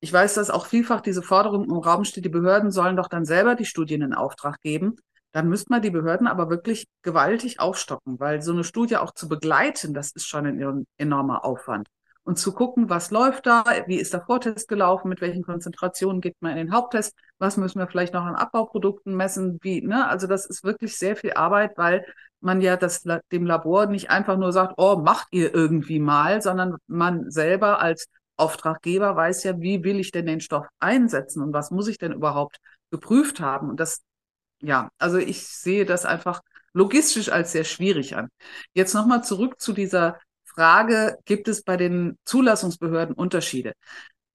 Ich weiß, dass auch vielfach diese Forderung im Raum steht, die Behörden sollen doch dann selber die Studien in Auftrag geben. Dann müsste man die Behörden aber wirklich gewaltig aufstocken, weil so eine Studie auch zu begleiten, das ist schon ein enormer Aufwand und zu gucken, was läuft da, wie ist der Vortest gelaufen, mit welchen Konzentrationen geht man in den Haupttest, was müssen wir vielleicht noch an Abbauprodukten messen, wie, ne? Also das ist wirklich sehr viel Arbeit, weil man ja das, dem Labor nicht einfach nur sagt, oh, macht ihr irgendwie mal, sondern man selber als Auftraggeber weiß ja, wie will ich denn den Stoff einsetzen und was muss ich denn überhaupt geprüft haben. Und das, ja, also ich sehe das einfach logistisch als sehr schwierig an. Jetzt nochmal zurück zu dieser Frage, gibt es bei den Zulassungsbehörden Unterschiede?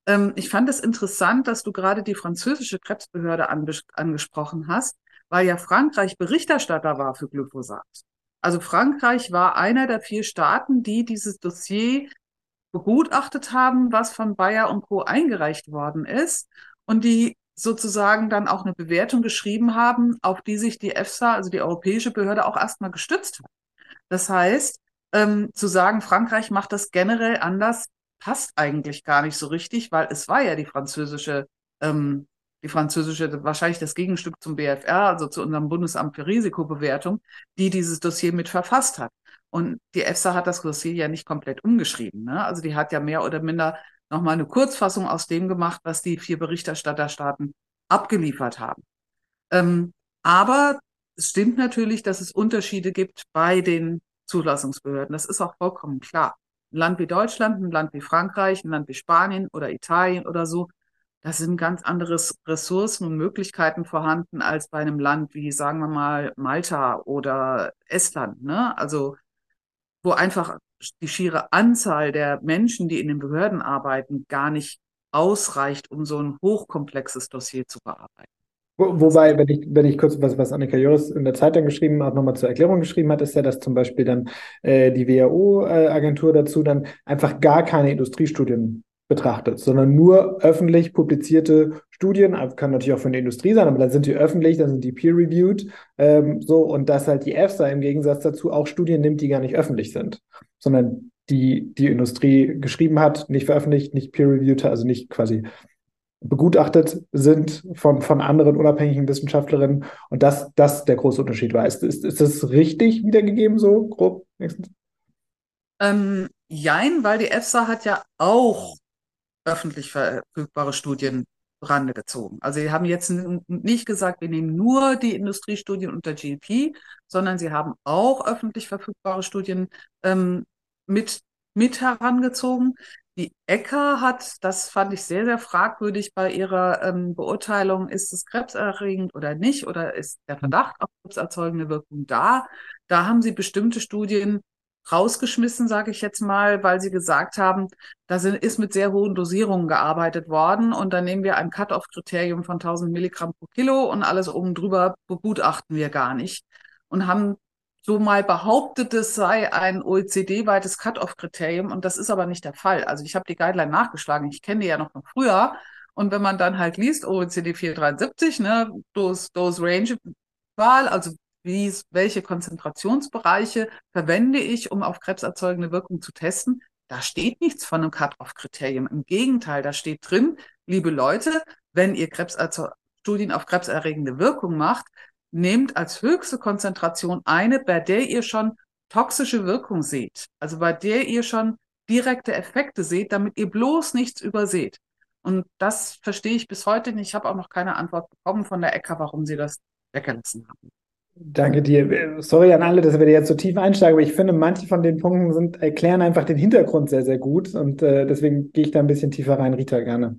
Ähm, ich fand es interessant, dass du gerade die französische Krebsbehörde angesprochen hast, weil ja Frankreich Berichterstatter war für Glyphosat. Also Frankreich war einer der vier Staaten, die dieses Dossier begutachtet haben, was von Bayer und Co. eingereicht worden ist und die sozusagen dann auch eine Bewertung geschrieben haben, auf die sich die EFSA, also die europäische Behörde, auch erstmal gestützt hat. Das heißt, ähm, zu sagen, Frankreich macht das generell anders, passt eigentlich gar nicht so richtig, weil es war ja die französische, ähm, die französische, wahrscheinlich das Gegenstück zum BFR, also zu unserem Bundesamt für Risikobewertung, die dieses Dossier mit verfasst hat. Und die EFSA hat das Dossier ja nicht komplett umgeschrieben. Ne? Also die hat ja mehr oder minder nochmal eine Kurzfassung aus dem gemacht, was die vier Berichterstatterstaaten abgeliefert haben. Ähm, aber es stimmt natürlich, dass es Unterschiede gibt bei den Zulassungsbehörden. Das ist auch vollkommen klar. Ein Land wie Deutschland, ein Land wie Frankreich, ein Land wie Spanien oder Italien oder so, da sind ganz andere Ressourcen und Möglichkeiten vorhanden als bei einem Land wie, sagen wir mal, Malta oder Estland. Ne? Also wo einfach die schiere Anzahl der Menschen, die in den Behörden arbeiten, gar nicht ausreicht, um so ein hochkomplexes Dossier zu bearbeiten. Wo, wobei, wenn ich, wenn ich kurz was, was Annika Joris in der Zeitung geschrieben hat, nochmal zur Erklärung geschrieben hat, ist ja, dass zum Beispiel dann äh, die WHO-Agentur äh, dazu dann einfach gar keine Industriestudien betrachtet, sondern nur öffentlich publizierte Studien, also kann natürlich auch von der Industrie sein, aber dann sind die öffentlich, dann sind die peer-reviewed, ähm, so. Und dass halt die EFSA im Gegensatz dazu auch Studien nimmt, die gar nicht öffentlich sind, sondern die die Industrie geschrieben hat, nicht veröffentlicht, nicht peer-reviewed, also nicht quasi begutachtet sind von, von anderen unabhängigen Wissenschaftlerinnen und das, das der große Unterschied war. Ist, ist, ist das richtig wiedergegeben, so grob? Ähm, jein, weil die EFSA hat ja auch öffentlich verfügbare Studien Rande gezogen. Also sie haben jetzt nicht gesagt, wir nehmen nur die Industriestudien unter GLP, sondern sie haben auch öffentlich verfügbare Studien ähm, mit, mit herangezogen. Die ECKA hat, das fand ich sehr, sehr fragwürdig bei ihrer ähm, Beurteilung, ist es krebserregend oder nicht? Oder ist der Verdacht auf krebserzeugende Wirkung da. Da haben sie bestimmte Studien rausgeschmissen, sage ich jetzt mal, weil sie gesagt haben, da ist mit sehr hohen Dosierungen gearbeitet worden. Und dann nehmen wir ein Cut-off-Kriterium von 1000 Milligramm pro Kilo und alles oben drüber begutachten wir gar nicht. Und haben so mal behauptet, es sei ein OECD-weites Cut-off-Kriterium und das ist aber nicht der Fall. Also ich habe die Guideline nachgeschlagen, ich kenne die ja noch von früher und wenn man dann halt liest OECD 473, ne, Dose, Dose Range Wahl, also wie, welche Konzentrationsbereiche verwende ich, um auf krebserzeugende Wirkung zu testen, da steht nichts von einem Cut-off-Kriterium. Im Gegenteil, da steht drin, liebe Leute, wenn ihr Studien auf krebserregende Wirkung macht, nehmt als höchste Konzentration eine, bei der ihr schon toxische Wirkung seht, also bei der ihr schon direkte Effekte seht, damit ihr bloß nichts überseht. Und das verstehe ich bis heute nicht. Ich habe auch noch keine Antwort bekommen von der ECKA, warum sie das weggelassen haben. Danke dir. Sorry an alle, dass wir jetzt so tief einsteigen, aber ich finde, manche von den Punkten sind, erklären einfach den Hintergrund sehr, sehr gut und äh, deswegen gehe ich da ein bisschen tiefer rein. Rita, gerne.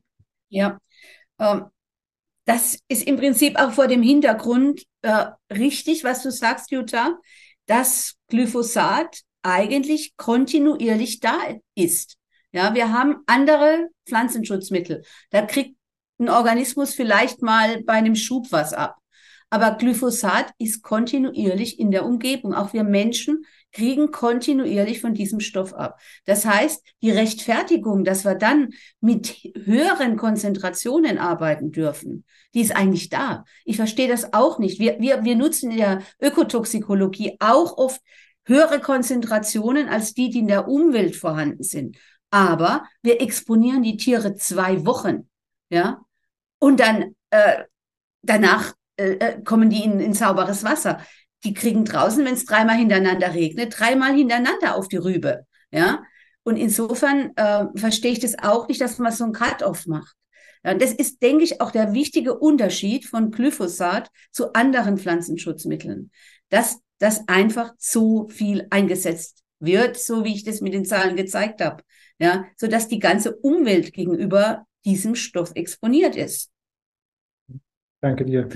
Ja, ähm, das ist im Prinzip auch vor dem Hintergrund äh, richtig, was du sagst, Jutta, dass Glyphosat eigentlich kontinuierlich da ist. Ja, wir haben andere Pflanzenschutzmittel. Da kriegt ein Organismus vielleicht mal bei einem Schub was ab. Aber Glyphosat ist kontinuierlich in der Umgebung. Auch wir Menschen kriegen kontinuierlich von diesem Stoff ab. Das heißt, die Rechtfertigung, dass wir dann mit höheren Konzentrationen arbeiten dürfen, die ist eigentlich da. Ich verstehe das auch nicht. Wir, wir, wir nutzen in der Ökotoxikologie auch oft höhere Konzentrationen als die, die in der Umwelt vorhanden sind. Aber wir exponieren die Tiere zwei Wochen, ja, und dann äh, danach äh, äh, kommen die in, in sauberes Wasser. Die kriegen draußen, wenn es dreimal hintereinander regnet, dreimal hintereinander auf die Rübe. Ja. Und insofern äh, verstehe ich das auch nicht, dass man so ein Cut-off macht. Ja, das ist, denke ich, auch der wichtige Unterschied von Glyphosat zu anderen Pflanzenschutzmitteln, dass das einfach zu viel eingesetzt wird, so wie ich das mit den Zahlen gezeigt habe, ja, so dass die ganze Umwelt gegenüber diesem Stoff exponiert ist. Danke dir.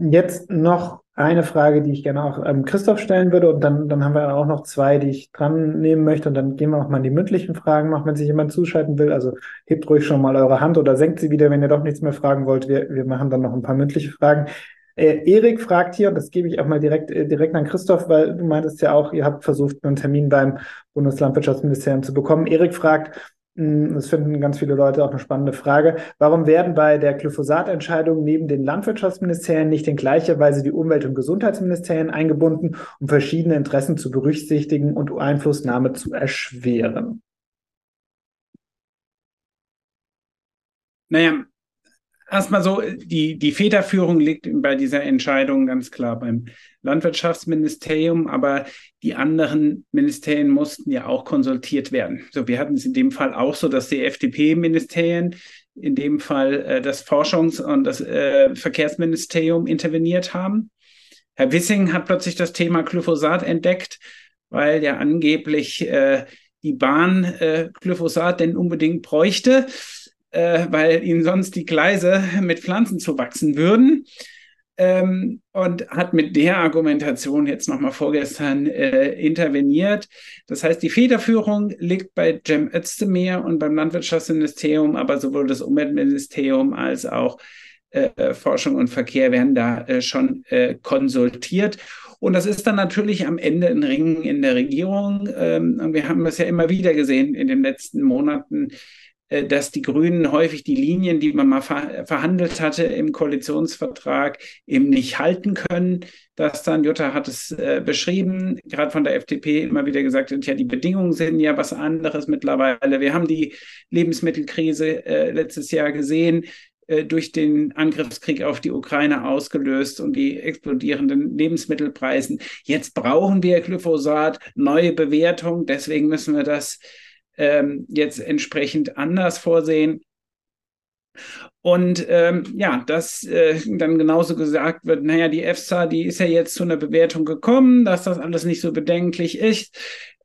Jetzt noch eine Frage, die ich gerne auch ähm, Christoph stellen würde und dann, dann haben wir auch noch zwei, die ich dran nehmen möchte und dann gehen wir auch mal in die mündlichen Fragen noch, wenn sich jemand zuschalten will. Also hebt ruhig schon mal eure Hand oder senkt sie wieder, wenn ihr doch nichts mehr fragen wollt. Wir, wir machen dann noch ein paar mündliche Fragen. Äh, Erik fragt hier, und das gebe ich auch mal direkt, äh, direkt an Christoph, weil du meintest ja auch, ihr habt versucht, einen Termin beim Bundeslandwirtschaftsministerium zu bekommen. Erik fragt, das finden ganz viele Leute auch eine spannende Frage. Warum werden bei der Glyphosatentscheidung neben den Landwirtschaftsministerien nicht in gleicher Weise die Umwelt- und Gesundheitsministerien eingebunden, um verschiedene Interessen zu berücksichtigen und Einflussnahme zu erschweren? Naja, erstmal so, die, die Federführung liegt bei dieser Entscheidung ganz klar beim Landwirtschaftsministerium, aber die anderen Ministerien mussten ja auch konsultiert werden. So, wir hatten es in dem Fall auch so, dass die FDP-Ministerien, in dem Fall äh, das Forschungs- und das äh, Verkehrsministerium interveniert haben. Herr Wissing hat plötzlich das Thema Glyphosat entdeckt, weil ja angeblich äh, die Bahn äh, Glyphosat denn unbedingt bräuchte, äh, weil ihnen sonst die Gleise mit Pflanzen zuwachsen würden. Ähm, und hat mit der Argumentation jetzt nochmal vorgestern äh, interveniert. Das heißt, die Federführung liegt bei Cem Özdemir und beim Landwirtschaftsministerium, aber sowohl das Umweltministerium als auch äh, Forschung und Verkehr werden da äh, schon äh, konsultiert. Und das ist dann natürlich am Ende ein Ringen in der Regierung. Ähm, wir haben das ja immer wieder gesehen in den letzten Monaten, dass die Grünen häufig die Linien, die man mal ver verhandelt hatte im Koalitionsvertrag, eben nicht halten können. Das dann, Jutta hat es äh, beschrieben, gerade von der FDP immer wieder gesagt wird, ja, die Bedingungen sind ja was anderes mittlerweile. Wir haben die Lebensmittelkrise äh, letztes Jahr gesehen. Äh, durch den Angriffskrieg auf die Ukraine ausgelöst und die explodierenden Lebensmittelpreisen. Jetzt brauchen wir Glyphosat, neue Bewertung, deswegen müssen wir das ähm, jetzt entsprechend anders vorsehen. Und ähm, ja, dass äh, dann genauso gesagt wird, naja, die EFSA, die ist ja jetzt zu einer Bewertung gekommen, dass das alles nicht so bedenklich ist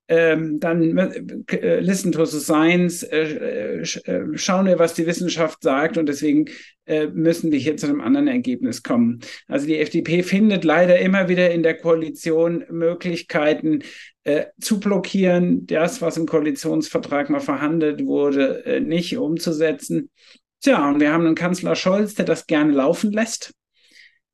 ähm, dann äh, listen to the science, äh, äh, schauen wir, was die Wissenschaft sagt und deswegen äh, müssen wir hier zu einem anderen Ergebnis kommen. Also die FDP findet leider immer wieder in der Koalition Möglichkeiten äh, zu blockieren, das, was im Koalitionsvertrag mal verhandelt wurde, äh, nicht umzusetzen. Tja, und wir haben einen Kanzler Scholz, der das gerne laufen lässt,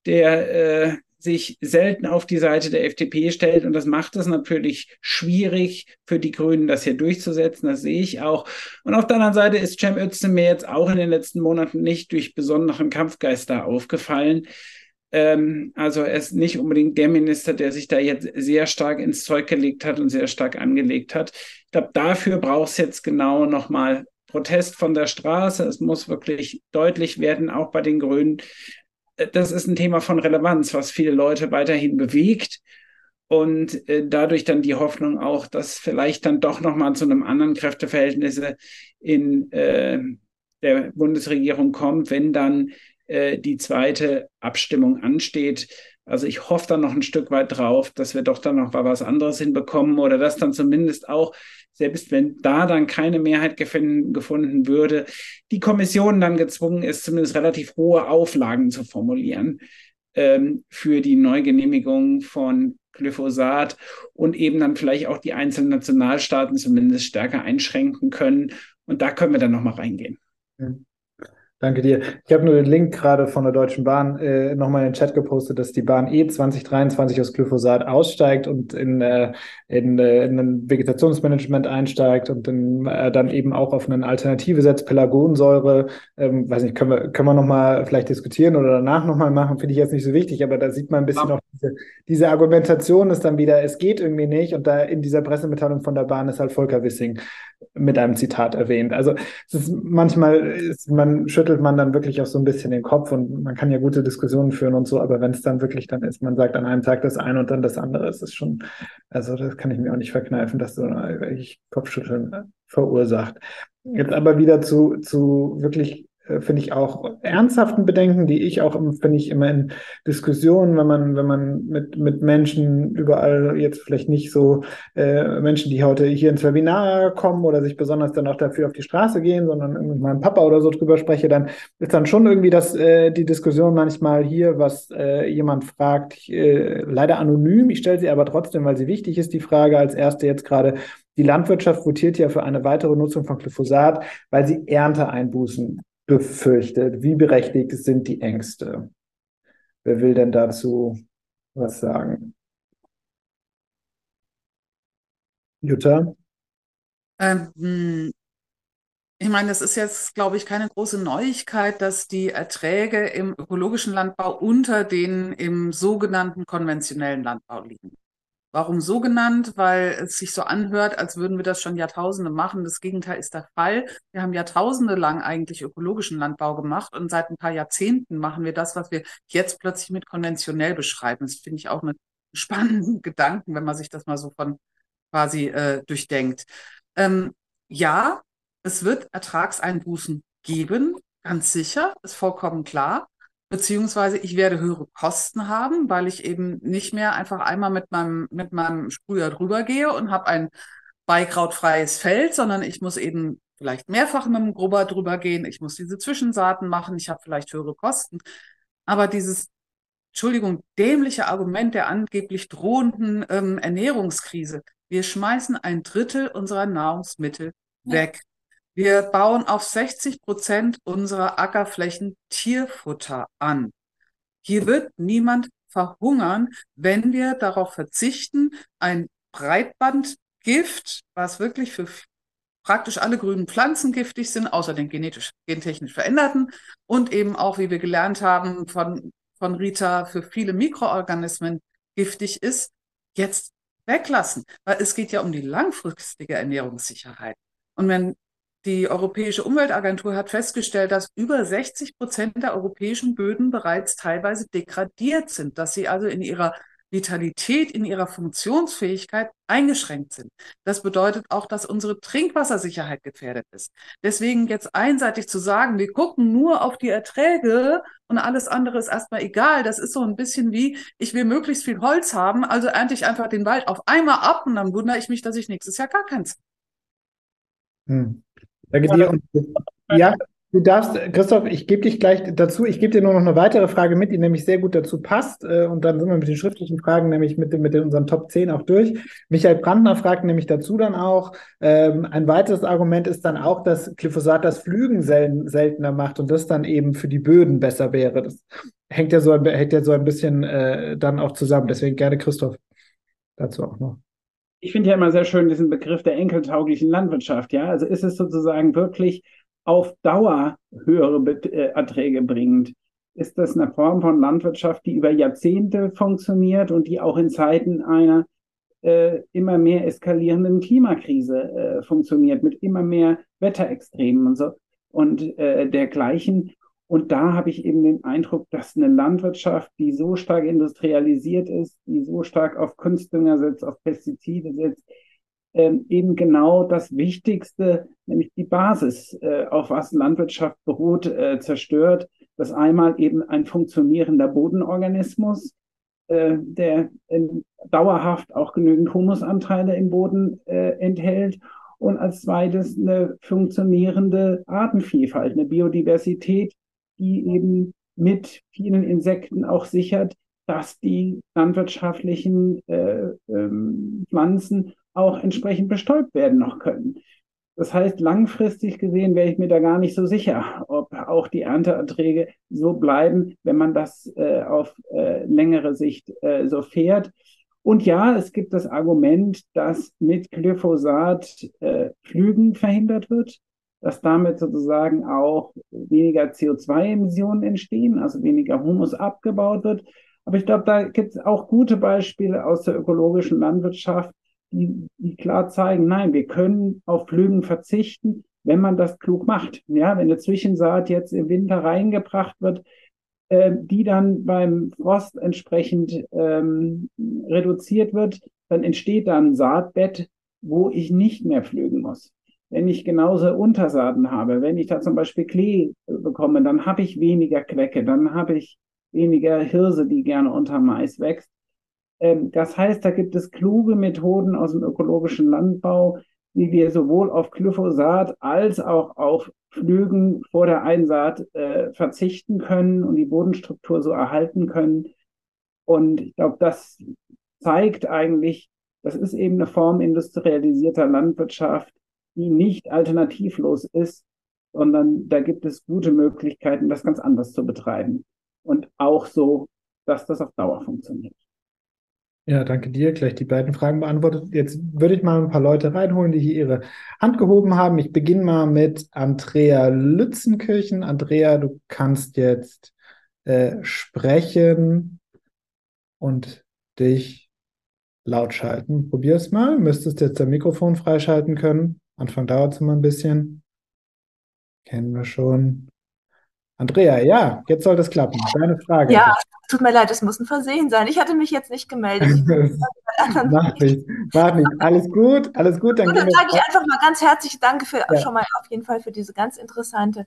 der sich selten auf die Seite der FDP stellt. Und das macht es natürlich schwierig für die Grünen, das hier durchzusetzen. Das sehe ich auch. Und auf der anderen Seite ist Cem Özdemir jetzt auch in den letzten Monaten nicht durch besonderen Kampfgeist da aufgefallen. Ähm, also er ist nicht unbedingt der Minister, der sich da jetzt sehr stark ins Zeug gelegt hat und sehr stark angelegt hat. Ich glaube, dafür braucht es jetzt genau nochmal Protest von der Straße. Es muss wirklich deutlich werden, auch bei den Grünen, das ist ein Thema von Relevanz, was viele Leute weiterhin bewegt und äh, dadurch dann die Hoffnung auch, dass vielleicht dann doch nochmal zu einem anderen Kräfteverhältnis in äh, der Bundesregierung kommt, wenn dann äh, die zweite Abstimmung ansteht. Also ich hoffe dann noch ein Stück weit drauf, dass wir doch dann noch mal was anderes hinbekommen oder dass dann zumindest auch selbst wenn da dann keine Mehrheit gefunden, gefunden würde, die Kommission dann gezwungen ist, zumindest relativ hohe Auflagen zu formulieren ähm, für die Neugenehmigung von Glyphosat und eben dann vielleicht auch die einzelnen Nationalstaaten zumindest stärker einschränken können. Und da können wir dann nochmal reingehen. Mhm. Danke dir. Ich habe nur den Link gerade von der Deutschen Bahn äh, nochmal in den Chat gepostet, dass die Bahn E 2023 aus Glyphosat aussteigt und in, äh, in, äh, in ein Vegetationsmanagement einsteigt und in, äh, dann eben auch auf eine Alternative setzt, Pelargonsäure. Ähm, weiß nicht, können wir, können wir nochmal vielleicht diskutieren oder danach nochmal machen, finde ich jetzt nicht so wichtig, aber da sieht man ein bisschen ja. noch diese, diese Argumentation ist dann wieder, es geht irgendwie nicht und da in dieser Pressemitteilung von der Bahn ist halt Volker Wissing mit einem Zitat erwähnt. Also es ist manchmal ist, man schüttelt man dann wirklich auch so ein bisschen den Kopf und man kann ja gute Diskussionen führen und so, aber wenn es dann wirklich dann ist, man sagt an einem Tag das eine und dann das andere, ist es schon, also das kann ich mir auch nicht verkneifen, dass so ich Kopfschütteln verursacht. Jetzt aber wieder zu, zu wirklich äh, finde ich auch ernsthaften Bedenken, die ich auch, finde ich, immer in Diskussionen, wenn man, wenn man mit, mit Menschen überall jetzt vielleicht nicht so äh, Menschen, die heute hier ins Webinar kommen oder sich besonders dann auch dafür auf die Straße gehen, sondern mit meinem Papa oder so drüber spreche, dann ist dann schon irgendwie das, äh, die Diskussion manchmal hier, was äh, jemand fragt, äh, leider anonym, ich stelle sie aber trotzdem, weil sie wichtig ist, die Frage. Als erste jetzt gerade, die Landwirtschaft votiert ja für eine weitere Nutzung von Glyphosat, weil sie Ernteeinbußen befürchtet? Wie berechtigt sind die Ängste? Wer will denn dazu was sagen? Jutta? Ähm, ich meine, das ist jetzt, glaube ich, keine große Neuigkeit, dass die Erträge im ökologischen Landbau unter den im sogenannten konventionellen Landbau liegen. Warum so genannt? Weil es sich so anhört, als würden wir das schon Jahrtausende machen. Das Gegenteil ist der Fall. Wir haben Jahrtausende lang eigentlich ökologischen Landbau gemacht und seit ein paar Jahrzehnten machen wir das, was wir jetzt plötzlich mit konventionell beschreiben. Das finde ich auch einen spannenden Gedanken, wenn man sich das mal so von quasi äh, durchdenkt. Ähm, ja, es wird Ertragseinbußen geben, ganz sicher, ist vollkommen klar. Beziehungsweise ich werde höhere Kosten haben, weil ich eben nicht mehr einfach einmal mit meinem, mit meinem Sprüher drüber gehe und habe ein beikrautfreies Feld, sondern ich muss eben vielleicht mehrfach mit dem Grubber drüber gehen, ich muss diese Zwischensaaten machen, ich habe vielleicht höhere Kosten. Aber dieses, Entschuldigung, dämliche Argument der angeblich drohenden ähm, Ernährungskrise, wir schmeißen ein Drittel unserer Nahrungsmittel ja. weg. Wir bauen auf 60 Prozent unserer Ackerflächen Tierfutter an. Hier wird niemand verhungern, wenn wir darauf verzichten, ein Breitbandgift, was wirklich für praktisch alle grünen Pflanzen giftig sind, außer den genetisch, gentechnisch veränderten und eben auch, wie wir gelernt haben von, von Rita, für viele Mikroorganismen giftig ist, jetzt weglassen. Weil es geht ja um die langfristige Ernährungssicherheit. Und wenn die Europäische Umweltagentur hat festgestellt, dass über 60 Prozent der europäischen Böden bereits teilweise degradiert sind, dass sie also in ihrer Vitalität, in ihrer Funktionsfähigkeit eingeschränkt sind. Das bedeutet auch, dass unsere Trinkwassersicherheit gefährdet ist. Deswegen jetzt einseitig zu sagen, wir gucken nur auf die Erträge und alles andere ist erstmal egal, das ist so ein bisschen wie, ich will möglichst viel Holz haben, also ernte ich einfach den Wald auf einmal ab und dann wundere ich mich, dass ich nächstes Jahr gar keins. Hm. Danke dir. Ja, Du darfst, Christoph, ich gebe dich gleich dazu. Ich gebe dir nur noch eine weitere Frage mit, die nämlich sehr gut dazu passt. Äh, und dann sind wir mit den schriftlichen Fragen nämlich mit, mit unseren Top 10 auch durch. Michael Brandner fragt nämlich dazu dann auch, ähm, ein weiteres Argument ist dann auch, dass Glyphosat das Flügen sel seltener macht und das dann eben für die Böden besser wäre. Das hängt ja so, hängt ja so ein bisschen äh, dann auch zusammen. Deswegen gerne Christoph dazu auch noch. Ich finde ja immer sehr schön diesen Begriff der enkeltauglichen Landwirtschaft. Ja, also ist es sozusagen wirklich auf Dauer höhere äh, Erträge bringt, ist das eine Form von Landwirtschaft, die über Jahrzehnte funktioniert und die auch in Zeiten einer äh, immer mehr eskalierenden Klimakrise äh, funktioniert, mit immer mehr Wetterextremen und so und äh, dergleichen. Und da habe ich eben den Eindruck, dass eine Landwirtschaft, die so stark industrialisiert ist, die so stark auf Kunstdünger setzt, auf Pestizide setzt, ähm, eben genau das Wichtigste, nämlich die Basis, äh, auf was Landwirtschaft beruht, äh, zerstört. Das einmal eben ein funktionierender Bodenorganismus, äh, der dauerhaft auch genügend Humusanteile im Boden äh, enthält und als zweites eine funktionierende Artenvielfalt, eine Biodiversität, die eben mit vielen Insekten auch sichert, dass die landwirtschaftlichen äh, ähm, Pflanzen auch entsprechend bestäubt werden noch können. Das heißt, langfristig gesehen wäre ich mir da gar nicht so sicher, ob auch die Ernteerträge so bleiben, wenn man das äh, auf äh, längere Sicht äh, so fährt. Und ja, es gibt das Argument, dass mit Glyphosat äh, Flügen verhindert wird, dass damit sozusagen auch weniger CO2-Emissionen entstehen, also weniger Humus abgebaut wird. Aber ich glaube, da gibt es auch gute Beispiele aus der ökologischen Landwirtschaft, die, die klar zeigen, nein, wir können auf Flügen verzichten, wenn man das klug macht. Ja, wenn eine Zwischensaat jetzt im Winter reingebracht wird, äh, die dann beim Frost entsprechend ähm, reduziert wird, dann entsteht da ein Saatbett, wo ich nicht mehr pflügen muss. Wenn ich genauso Untersaaten habe, wenn ich da zum Beispiel Klee bekomme, dann habe ich weniger Quecke, dann habe ich weniger Hirse, die gerne unter Mais wächst. Ähm, das heißt, da gibt es kluge Methoden aus dem ökologischen Landbau, wie wir sowohl auf Glyphosat als auch auf Flügen vor der Einsaat äh, verzichten können und die Bodenstruktur so erhalten können. Und ich glaube, das zeigt eigentlich, das ist eben eine Form industrialisierter Landwirtschaft, die nicht alternativlos ist, sondern da gibt es gute Möglichkeiten, das ganz anders zu betreiben. Und auch so, dass das auf Dauer funktioniert. Ja, danke dir. Gleich die beiden Fragen beantwortet. Jetzt würde ich mal ein paar Leute reinholen, die hier ihre Hand gehoben haben. Ich beginne mal mit Andrea Lützenkirchen. Andrea, du kannst jetzt äh, sprechen und dich laut schalten. Probier es mal. Müsstest jetzt das Mikrofon freischalten können. Anfang dauert es immer ein bisschen. Kennen wir schon. Andrea, ja, jetzt soll das klappen. Deine Frage. Ja, tut mir leid, es muss ein Versehen sein. Ich hatte mich jetzt nicht gemeldet. Mach nicht, mach nicht. Alles gut, alles gut. Dann, dann sage ich einfach mal ganz herzlich Danke für, ja. schon mal auf jeden Fall für diese ganz interessante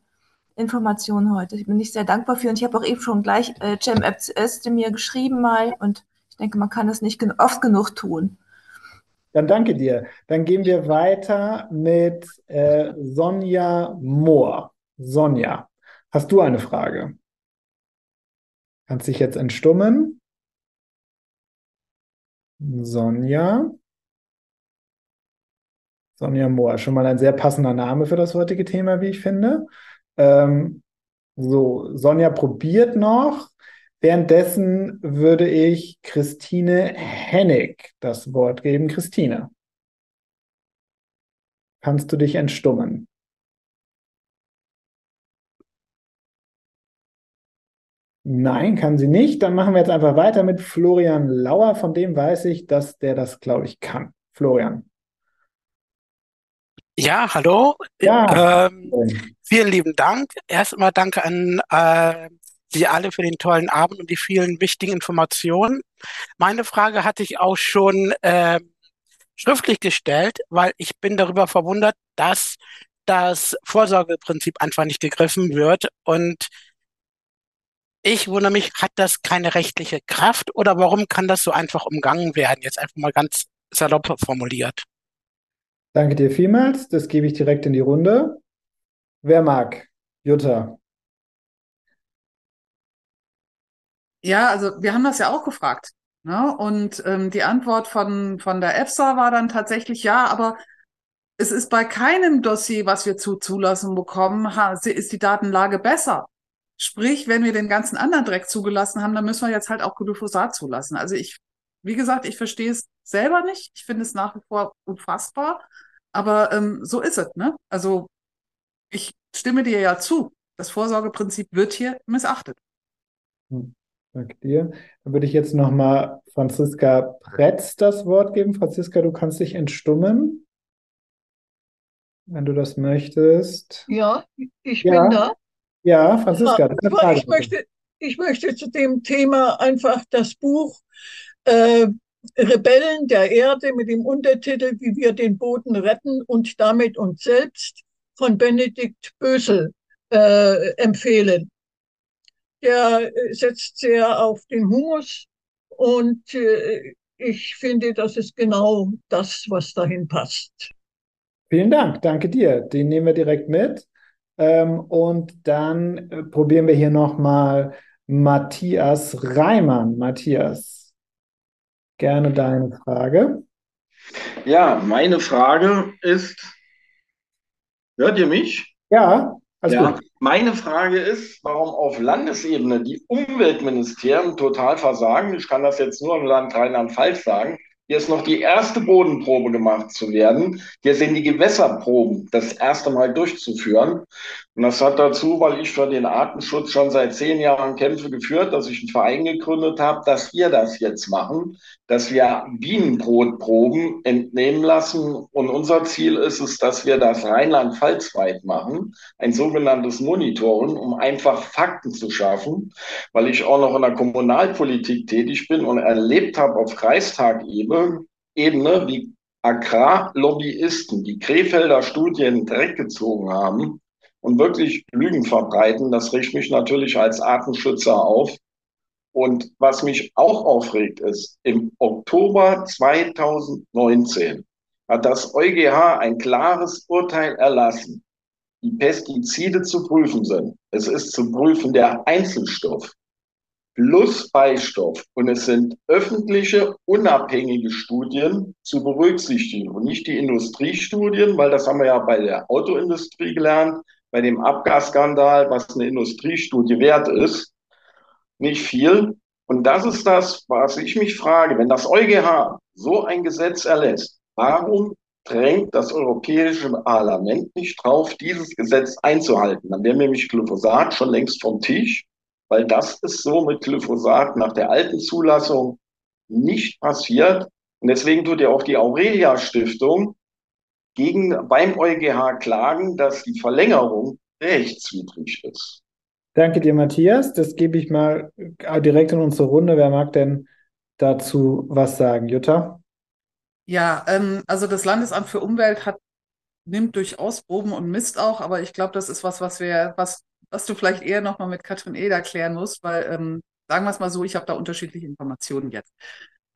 Informationen heute. Ich bin nicht sehr dankbar für und ich habe auch eben schon gleich äh, Cem Özdemir mir geschrieben mal und ich denke, man kann das nicht oft genug tun. Dann danke dir. Dann gehen wir weiter mit äh, Sonja Mohr. Sonja, hast du eine Frage? Kannst dich jetzt entstummen. Sonja. Sonja Mohr, schon mal ein sehr passender Name für das heutige Thema, wie ich finde. Ähm, so, Sonja probiert noch. Währenddessen würde ich Christine Hennig das Wort geben. Christine, kannst du dich entstummen? Nein, kann sie nicht. Dann machen wir jetzt einfach weiter mit Florian Lauer. Von dem weiß ich, dass der das, glaube ich, kann. Florian. Ja, hallo. Ja. Ähm, vielen lieben Dank. Erstmal danke an äh, Sie alle für den tollen Abend und die vielen wichtigen Informationen. Meine Frage hatte ich auch schon äh, schriftlich gestellt, weil ich bin darüber verwundert, dass das Vorsorgeprinzip einfach nicht gegriffen wird und ich wundere mich, hat das keine rechtliche Kraft oder warum kann das so einfach umgangen werden? Jetzt einfach mal ganz salopp formuliert. Danke dir vielmals. Das gebe ich direkt in die Runde. Wer mag? Jutta. Ja, also wir haben das ja auch gefragt. Ne? Und ähm, die Antwort von, von der EFSA war dann tatsächlich ja, aber es ist bei keinem Dossier, was wir zu Zulassung bekommen, ist die Datenlage besser. Sprich, wenn wir den ganzen anderen Dreck zugelassen haben, dann müssen wir jetzt halt auch Glyphosat zulassen. Also ich, wie gesagt, ich verstehe es selber nicht. Ich finde es nach wie vor unfassbar. Aber ähm, so ist es, ne? Also ich stimme dir ja zu. Das Vorsorgeprinzip wird hier missachtet. Hm, danke dir. Dann würde ich jetzt nochmal Franziska Pretz das Wort geben. Franziska, du kannst dich entstummen, wenn du das möchtest. Ja, ich Ja. bin da. Ja, Franziska, Ja, ich möchte, ich möchte zu dem Thema einfach das Buch äh, Rebellen der Erde mit dem Untertitel Wie wir den Boden retten und damit uns selbst von Benedikt Bösel äh, empfehlen. Der äh, setzt sehr auf den Humus und äh, ich finde, das ist genau das, was dahin passt. Vielen Dank, danke dir. Den nehmen wir direkt mit. Ähm, und dann äh, probieren wir hier nochmal Matthias Reimann. Matthias, gerne deine Frage. Ja, meine Frage ist, hört ihr mich? Ja, alles Ja, gut. Meine Frage ist, warum auf Landesebene die Umweltministerien total versagen. Ich kann das jetzt nur im Land Rheinland-Pfalz sagen. Hier ist noch die erste Bodenprobe gemacht zu werden. Hier sind die Gewässerproben das erste Mal durchzuführen. Und das hat dazu, weil ich für den Artenschutz schon seit zehn Jahren Kämpfe geführt, dass ich einen Verein gegründet habe, dass wir das jetzt machen, dass wir Bienenbrotproben entnehmen lassen. Und unser Ziel ist es, dass wir das Rheinland-Pfalz-weit machen, ein sogenanntes Monitoren, um einfach Fakten zu schaffen, weil ich auch noch in der Kommunalpolitik tätig bin und erlebt habe auf Kreistagebene, Ebene, wie Agrarlobbyisten die Krefelder Studien direkt gezogen haben und wirklich Lügen verbreiten. Das riecht mich natürlich als Artenschützer auf. Und was mich auch aufregt, ist, im Oktober 2019 hat das EuGH ein klares Urteil erlassen, die Pestizide zu prüfen sind. Es ist zu prüfen der Einzelstoff plus Beistoff. Und es sind öffentliche, unabhängige Studien zu berücksichtigen und nicht die Industriestudien, weil das haben wir ja bei der Autoindustrie gelernt, bei dem Abgasskandal, was eine Industriestudie wert ist. Nicht viel. Und das ist das, was ich mich frage. Wenn das EuGH so ein Gesetz erlässt, warum drängt das Europäische Parlament nicht drauf, dieses Gesetz einzuhalten? Dann wäre nämlich Glyphosat schon längst vom Tisch weil das ist so mit Glyphosat nach der alten Zulassung nicht passiert. Und deswegen tut ja auch die Aurelia Stiftung gegen, beim EuGH klagen, dass die Verlängerung rechtswidrig ist. Danke dir, Matthias. Das gebe ich mal äh, direkt in unsere Runde. Wer mag denn dazu was sagen? Jutta? Ja, ähm, also das Landesamt für Umwelt hat, nimmt durchaus Proben und misst auch, aber ich glaube, das ist was, was wir, was was du vielleicht eher nochmal mit Katrin Eder klären musst, weil, ähm, sagen wir es mal so, ich habe da unterschiedliche Informationen jetzt.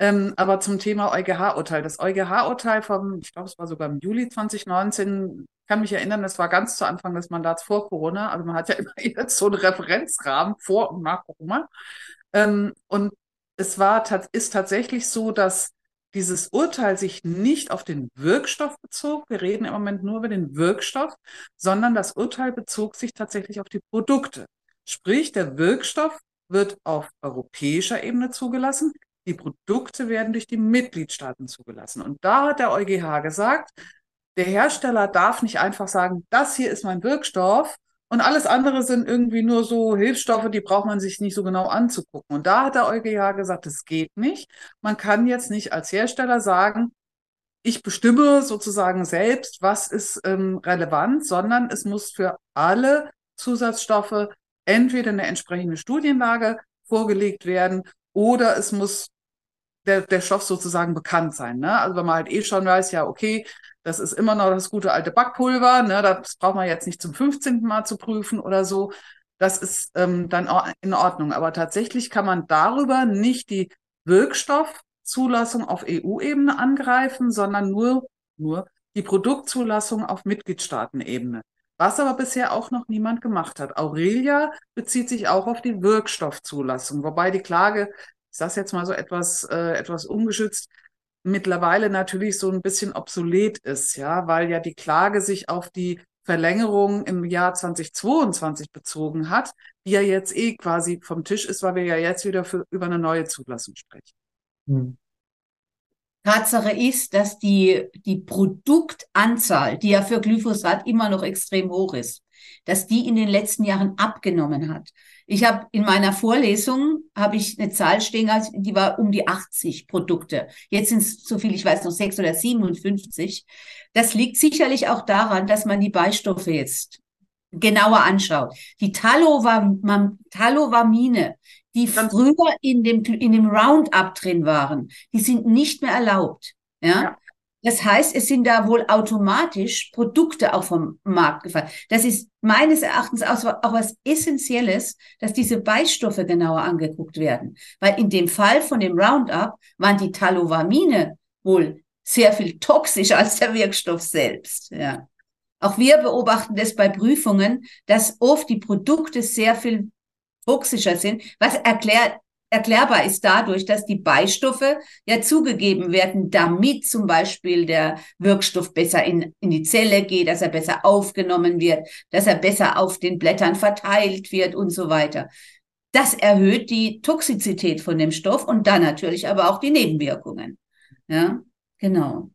Ähm, aber zum Thema EuGH-Urteil. Das EuGH-Urteil vom, ich glaube, es war sogar im Juli 2019, kann mich erinnern, das war ganz zu Anfang des Mandats vor Corona. Also man hat ja immer jetzt so einen Referenzrahmen vor und nach Corona. Ähm, und es war, ist tatsächlich so, dass dieses Urteil sich nicht auf den Wirkstoff bezog. Wir reden im Moment nur über den Wirkstoff, sondern das Urteil bezog sich tatsächlich auf die Produkte. Sprich, der Wirkstoff wird auf europäischer Ebene zugelassen. Die Produkte werden durch die Mitgliedstaaten zugelassen. Und da hat der EuGH gesagt, der Hersteller darf nicht einfach sagen, das hier ist mein Wirkstoff und alles andere sind irgendwie nur so Hilfsstoffe, die braucht man sich nicht so genau anzugucken. Und da hat der EuGH gesagt, das geht nicht. Man kann jetzt nicht als Hersteller sagen, ich bestimme sozusagen selbst, was ist ähm, relevant, sondern es muss für alle Zusatzstoffe entweder eine entsprechende Studienlage vorgelegt werden oder es muss der, der Stoff sozusagen bekannt sein. Ne? Also wenn man halt eh schon weiß, ja, okay, das ist immer noch das gute alte Backpulver, ne? das braucht man jetzt nicht zum 15. Mal zu prüfen oder so. Das ist ähm, dann in Ordnung. Aber tatsächlich kann man darüber nicht die Wirkstoffzulassung auf EU-Ebene angreifen, sondern nur, nur die Produktzulassung auf Mitgliedstaatenebene. Was aber bisher auch noch niemand gemacht hat. Aurelia bezieht sich auch auf die Wirkstoffzulassung, wobei die Klage sage jetzt mal so etwas, äh, etwas ungeschützt, mittlerweile natürlich so ein bisschen obsolet ist, ja, weil ja die Klage sich auf die Verlängerung im Jahr 2022 bezogen hat, die ja jetzt eh quasi vom Tisch ist, weil wir ja jetzt wieder für, über eine neue Zulassung sprechen. Hm. Tatsache ist, dass die, die Produktanzahl, die ja für Glyphosat immer noch extrem hoch ist, dass die in den letzten Jahren abgenommen hat. Ich habe in meiner Vorlesung habe ich eine Zahl stehen, die war um die 80 Produkte. Jetzt sind es, so viel ich weiß, noch sechs oder 57. Das liegt sicherlich auch daran, dass man die Beistoffe jetzt genauer anschaut. Die Talovamine, die früher in dem, in dem Roundup drin waren, die sind nicht mehr erlaubt. Ja? ja. Das heißt, es sind da wohl automatisch Produkte auch vom Markt gefallen. Das ist meines Erachtens auch was Essentielles, dass diese Beistoffe genauer angeguckt werden. Weil in dem Fall von dem Roundup waren die Talovamine wohl sehr viel toxischer als der Wirkstoff selbst. Ja. Auch wir beobachten das bei Prüfungen, dass oft die Produkte sehr viel toxischer sind, was erklärt, erklärbar ist dadurch, dass die Beistoffe ja zugegeben werden, damit zum Beispiel der Wirkstoff besser in, in die Zelle geht, dass er besser aufgenommen wird, dass er besser auf den Blättern verteilt wird und so weiter. Das erhöht die Toxizität von dem Stoff und dann natürlich aber auch die Nebenwirkungen. Ja, genau.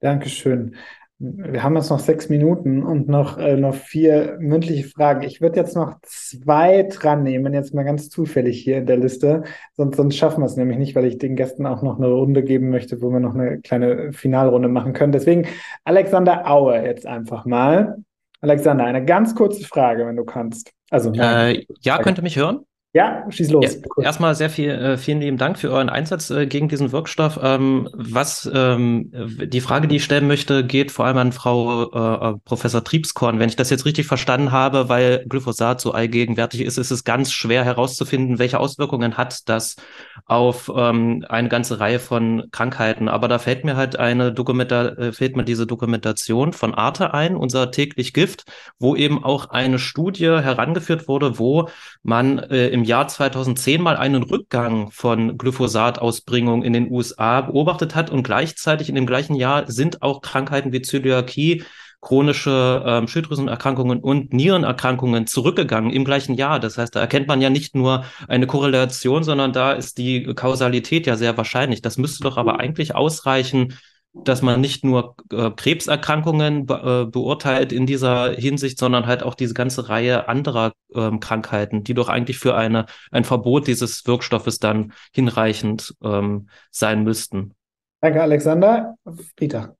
Dankeschön. Wir haben jetzt noch sechs Minuten und noch, äh, noch vier mündliche Fragen. Ich würde jetzt noch zwei dran nehmen, jetzt mal ganz zufällig hier in der Liste. Sonst, sonst schaffen wir es nämlich nicht, weil ich den Gästen auch noch eine Runde geben möchte, wo wir noch eine kleine Finalrunde machen können. Deswegen Alexander Aue jetzt einfach mal. Alexander, eine ganz kurze Frage, wenn du kannst. Also, äh, ja, könnt ihr mich hören? Ja, schieß los. Ja, erstmal sehr viel, äh, vielen lieben Dank für euren Einsatz äh, gegen diesen Wirkstoff. Ähm, was ähm, die Frage, die ich stellen möchte, geht vor allem an Frau äh, Professor Triebskorn. Wenn ich das jetzt richtig verstanden habe, weil Glyphosat so allgegenwärtig ist, ist es ganz schwer herauszufinden, welche Auswirkungen hat das auf ähm, eine ganze Reihe von Krankheiten. Aber da fällt mir halt eine Dokumenta fällt mir diese Dokumentation von Arte ein, unser täglich Gift, wo eben auch eine Studie herangeführt wurde, wo man im Jahr 2010 mal einen Rückgang von Glyphosatausbringung in den USA beobachtet hat und gleichzeitig in dem gleichen Jahr sind auch Krankheiten wie Zöliakie, chronische ähm, Schilddrüsenerkrankungen und Nierenerkrankungen zurückgegangen im gleichen Jahr. Das heißt, da erkennt man ja nicht nur eine Korrelation, sondern da ist die Kausalität ja sehr wahrscheinlich. Das müsste doch aber eigentlich ausreichen, dass man nicht nur äh, Krebserkrankungen be äh, beurteilt in dieser Hinsicht, sondern halt auch diese ganze Reihe anderer ähm, Krankheiten, die doch eigentlich für eine, ein Verbot dieses Wirkstoffes dann hinreichend ähm, sein müssten. Danke, Alexander. Peter.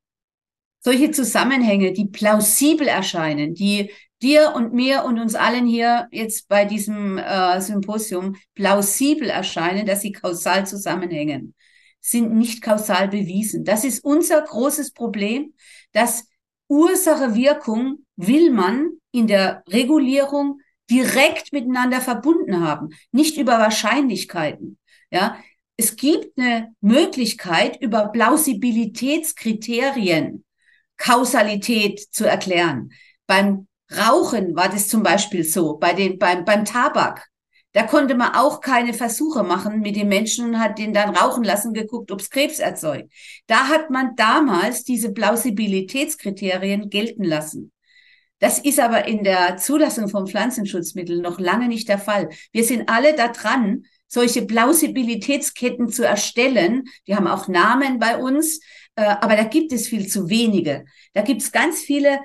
Solche Zusammenhänge, die plausibel erscheinen, die dir und mir und uns allen hier jetzt bei diesem äh, Symposium plausibel erscheinen, dass sie kausal zusammenhängen sind nicht kausal bewiesen. Das ist unser großes Problem, dass Ursache-Wirkung will man in der Regulierung direkt miteinander verbunden haben, nicht über Wahrscheinlichkeiten. Ja, es gibt eine Möglichkeit, über Plausibilitätskriterien Kausalität zu erklären. Beim Rauchen war das zum Beispiel so, bei den, beim, beim Tabak. Da konnte man auch keine Versuche machen mit den Menschen und hat den dann rauchen lassen, geguckt, ob es Krebs erzeugt. Da hat man damals diese Plausibilitätskriterien gelten lassen. Das ist aber in der Zulassung von Pflanzenschutzmitteln noch lange nicht der Fall. Wir sind alle da dran, solche Plausibilitätsketten zu erstellen. Die haben auch Namen bei uns, äh, aber da gibt es viel zu wenige. Da gibt es ganz viele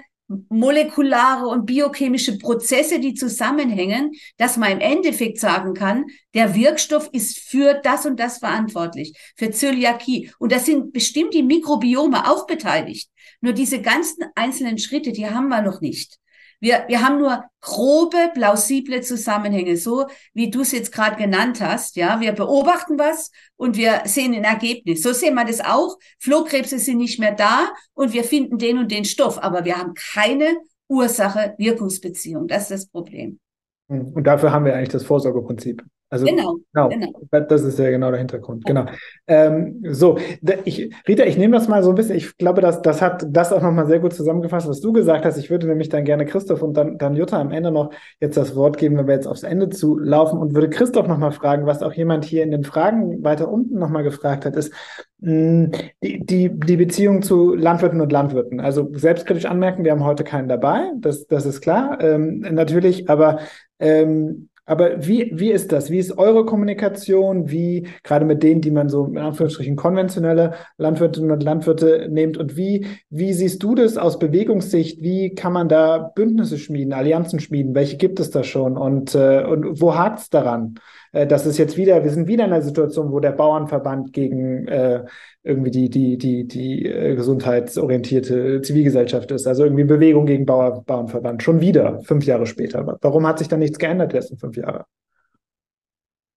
molekulare und biochemische Prozesse, die zusammenhängen, dass man im Endeffekt sagen kann, der Wirkstoff ist für das und das verantwortlich, für Zöliakie. Und da sind bestimmt die Mikrobiome auch beteiligt. Nur diese ganzen einzelnen Schritte, die haben wir noch nicht. Wir, wir haben nur grobe, plausible Zusammenhänge, so wie du es jetzt gerade genannt hast. Ja, wir beobachten was und wir sehen ein Ergebnis. So sehen wir das auch. Flohkrebse sind nicht mehr da und wir finden den und den Stoff, aber wir haben keine Ursache-Wirkungsbeziehung. Das ist das Problem. Und dafür haben wir eigentlich das Vorsorgeprinzip. Also, genau, genau, genau. Das ist ja genau der Hintergrund. Genau. Ähm, so, ich, Rita, ich nehme das mal so ein bisschen. Ich glaube, dass das hat das auch nochmal sehr gut zusammengefasst, was du gesagt hast. Ich würde nämlich dann gerne Christoph und dann, dann Jutta am Ende noch jetzt das Wort geben, wenn wir jetzt aufs Ende zu laufen und würde Christoph nochmal fragen, was auch jemand hier in den Fragen weiter unten nochmal gefragt hat, ist mh, hm, die, die, die Beziehung zu Landwirten und Landwirten. Also selbstkritisch anmerken, wir haben heute keinen dabei, das, das ist klar, ähm, natürlich, aber ähm, aber wie, wie ist das? Wie ist eure Kommunikation? Wie, gerade mit denen, die man so in Anführungsstrichen konventionelle Landwirtinnen und Landwirte nimmt? Und wie, wie siehst du das aus Bewegungssicht? Wie kann man da Bündnisse schmieden, Allianzen schmieden? Welche gibt es da schon? Und, äh, und wo hakt es daran? Äh, das ist jetzt wieder, wir sind wieder in einer Situation, wo der Bauernverband gegen äh, irgendwie die, die, die, die äh, gesundheitsorientierte Zivilgesellschaft ist. Also irgendwie Bewegung gegen Bauer, Bauernverband. Schon wieder, fünf Jahre später. Warum hat sich da nichts geändert letzten fünf Jahre?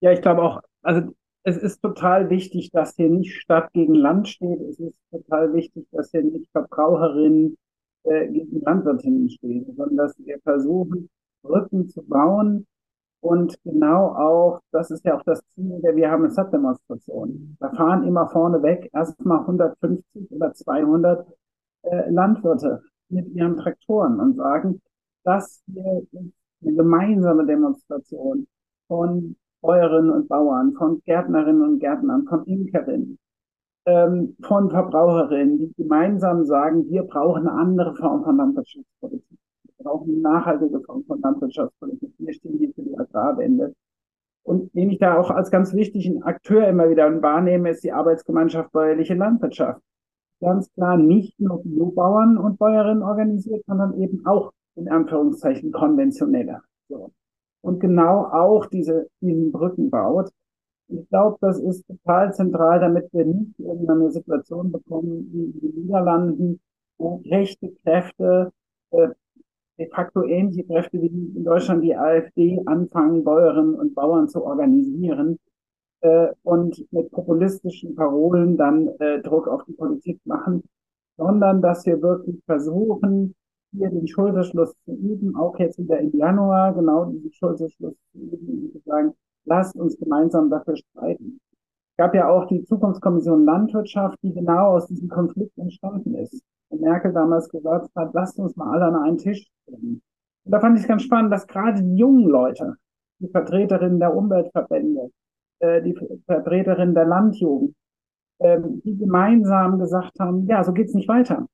Ja, ich glaube auch, also es ist total wichtig, dass hier nicht Stadt gegen Land steht. Es ist total wichtig, dass hier nicht Verbraucherinnen äh, gegen Landwirtinnen stehen, sondern dass wir versuchen, Brücken zu bauen, und genau auch, das ist ja auch das Ziel der Wir haben Sat-Demonstration. Da fahren immer vorne weg erstmal 150 oder 200 äh, Landwirte mit ihren Traktoren und sagen, das hier ist eine gemeinsame Demonstration von Bäuerinnen und Bauern, von Gärtnerinnen und Gärtnern, von Imkerinnen, ähm, von Verbraucherinnen, die gemeinsam sagen, wir brauchen eine andere Form von Landwirtschaftspolitik brauchen eine nachhaltige Form von Landwirtschaftspolitik. Wir stehen hier für die Agrarwende. Und den ich da auch als ganz wichtigen Akteur immer wieder wahrnehme, ist die Arbeitsgemeinschaft Bäuerliche Landwirtschaft. Ganz klar nicht nur Biobauern und Bäuerinnen organisiert, sondern eben auch in Anführungszeichen konventionelle. So. Und genau auch diese, diesen Brücken baut. Ich glaube, das ist total zentral, damit wir nicht irgendeine Situation bekommen wie in den Niederlanden, wo rechte Kräfte äh, facto ähnliche Kräfte wie in Deutschland die AfD anfangen, Bäuerinnen und Bauern zu organisieren äh, und mit populistischen Parolen dann äh, Druck auf die Politik machen, sondern dass wir wirklich versuchen, hier den Schulterschluss zu üben, auch jetzt wieder im Januar, genau diesen Schulterschluss zu üben und zu sagen, lasst uns gemeinsam dafür streiten. Es gab ja auch die Zukunftskommission Landwirtschaft, die genau aus diesem Konflikt entstanden ist. Merkel damals gesagt hat, lasst uns mal alle an einen Tisch bringen. Und da fand ich ganz spannend, dass gerade die jungen Leute, die Vertreterinnen der Umweltverbände, äh, die Vertreterinnen der Landjugend, äh, die gemeinsam gesagt haben, ja, so geht's nicht weiter.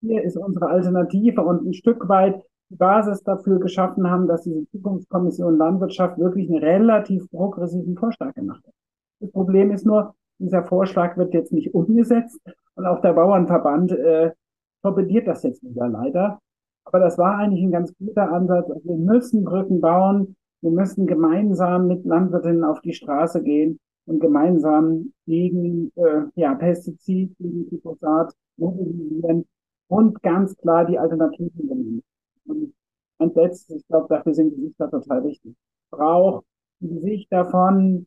Hier ist unsere Alternative und ein Stück weit die Basis dafür geschaffen haben, dass diese Zukunftskommission Landwirtschaft wirklich einen relativ progressiven Vorschlag gemacht hat. Das Problem ist nur, dieser Vorschlag wird jetzt nicht umgesetzt und auch der Bauernverband äh, torpediert das jetzt wieder leider. Aber das war eigentlich ein ganz guter Ansatz. Also wir müssen Brücken bauen. Wir müssen gemeinsam mit Landwirtinnen auf die Straße gehen und gemeinsam gegen äh, ja, Pestizid, gegen Glyphosat mobilisieren und ganz klar die Alternativen benennen. Und ein letztes, ich glaube, dafür sind Gesichter total wichtig. Braucht die Gesichter von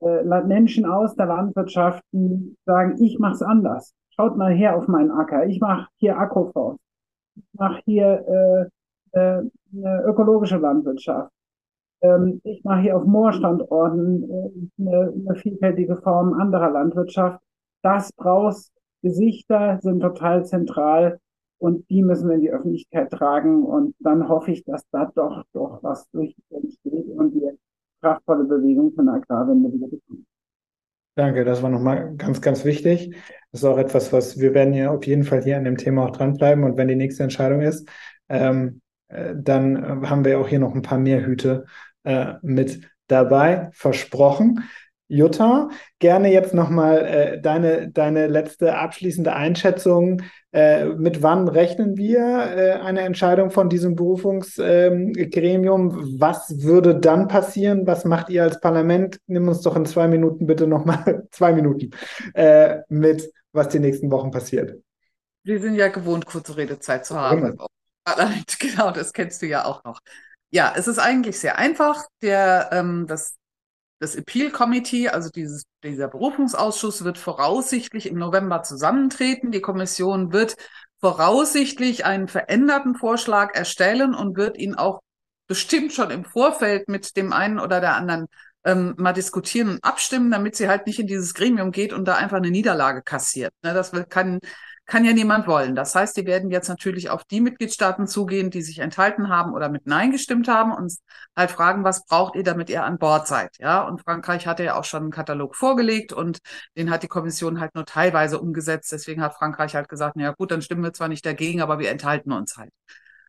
äh, Menschen aus der Landwirtschaft, die sagen, ich mache es anders schaut mal her auf meinen Acker. Ich mache hier Agroforst. Ich mache hier äh, äh, eine ökologische Landwirtschaft. Ähm, ich mache hier auf Moorstandorten äh, eine, eine vielfältige Form anderer Landwirtschaft. Das braucht Gesichter, sind total zentral und die müssen wir in die Öffentlichkeit tragen. Und dann hoffe ich, dass da doch, doch was durch entsteht und wir kraftvolle Bewegung von der Agrarwende wieder bekommen. Danke, das war nochmal ganz, ganz wichtig. Das ist auch etwas, was wir werden ja auf jeden Fall hier an dem Thema auch dranbleiben. Und wenn die nächste Entscheidung ist, ähm, äh, dann äh, haben wir auch hier noch ein paar mehr Hüte äh, mit dabei, versprochen. Jutta, gerne jetzt nochmal äh, deine, deine letzte abschließende Einschätzung. Äh, mit wann rechnen wir äh, eine Entscheidung von diesem Berufungsgremium? Ähm, Was würde dann passieren? Was macht ihr als Parlament? Nimm uns doch in zwei Minuten bitte nochmal, zwei Minuten, äh, mit, was die nächsten Wochen passiert. Wir sind ja gewohnt, kurze Redezeit zu haben. Genau, das kennst du ja auch noch. Ja, es ist eigentlich sehr einfach. Der, ähm, das das Appeal Committee, also dieses, dieser Berufungsausschuss, wird voraussichtlich im November zusammentreten. Die Kommission wird voraussichtlich einen veränderten Vorschlag erstellen und wird ihn auch bestimmt schon im Vorfeld mit dem einen oder der anderen ähm, mal diskutieren und abstimmen, damit sie halt nicht in dieses Gremium geht und da einfach eine Niederlage kassiert. Ne, das kann kann ja niemand wollen. Das heißt, die werden jetzt natürlich auf die Mitgliedstaaten zugehen, die sich enthalten haben oder mit Nein gestimmt haben und halt fragen, was braucht ihr, damit ihr an Bord seid? Ja, und Frankreich hatte ja auch schon einen Katalog vorgelegt und den hat die Kommission halt nur teilweise umgesetzt. Deswegen hat Frankreich halt gesagt, na ja gut, dann stimmen wir zwar nicht dagegen, aber wir enthalten uns halt.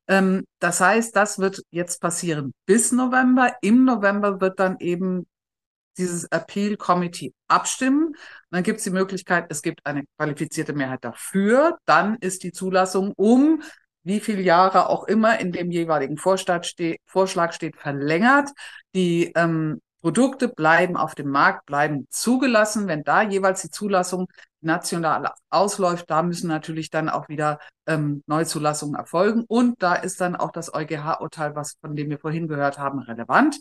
Ähm, das heißt, das wird jetzt passieren bis November. Im November wird dann eben dieses Appeal Committee abstimmen. dann gibt es die Möglichkeit, es gibt eine qualifizierte Mehrheit dafür. Dann ist die Zulassung um wie viele Jahre auch immer in dem jeweiligen Vorschlag steht, Vorschlag steht verlängert. Die ähm, Produkte bleiben auf dem Markt, bleiben zugelassen. Wenn da jeweils die Zulassung national ausläuft, da müssen natürlich dann auch wieder ähm, Neuzulassungen erfolgen. Und da ist dann auch das EuGH-Urteil, was von dem wir vorhin gehört haben, relevant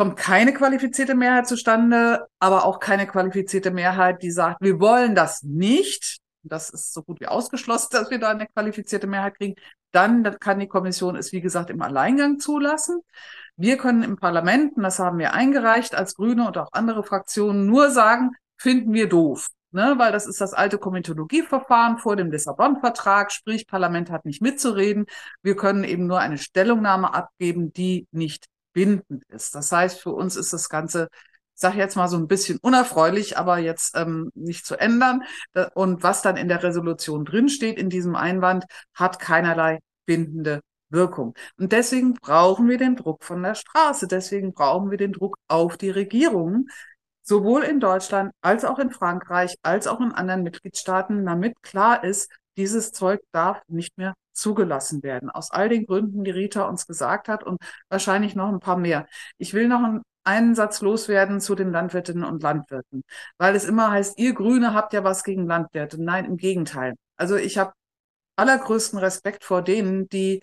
kommt keine qualifizierte Mehrheit zustande, aber auch keine qualifizierte Mehrheit, die sagt, wir wollen das nicht. Das ist so gut wie ausgeschlossen, dass wir da eine qualifizierte Mehrheit kriegen. Dann kann die Kommission es, wie gesagt, im Alleingang zulassen. Wir können im Parlament, und das haben wir eingereicht als Grüne und auch andere Fraktionen, nur sagen, finden wir doof. Ne, weil das ist das alte Komitologieverfahren vor dem Lissabon-Vertrag, sprich, Parlament hat nicht mitzureden. Wir können eben nur eine Stellungnahme abgeben, die nicht bindend ist. Das heißt, für uns ist das Ganze, ich sage jetzt mal so ein bisschen unerfreulich, aber jetzt ähm, nicht zu ändern. Und was dann in der Resolution drinsteht, in diesem Einwand, hat keinerlei bindende Wirkung. Und deswegen brauchen wir den Druck von der Straße. Deswegen brauchen wir den Druck auf die Regierungen, sowohl in Deutschland als auch in Frankreich, als auch in anderen Mitgliedstaaten, damit klar ist, dieses Zeug darf nicht mehr zugelassen werden. Aus all den Gründen, die Rita uns gesagt hat und wahrscheinlich noch ein paar mehr. Ich will noch einen, Satz loswerden zu den Landwirtinnen und Landwirten, weil es immer heißt, ihr Grüne habt ja was gegen Landwirte. Nein, im Gegenteil. Also ich habe allergrößten Respekt vor denen, die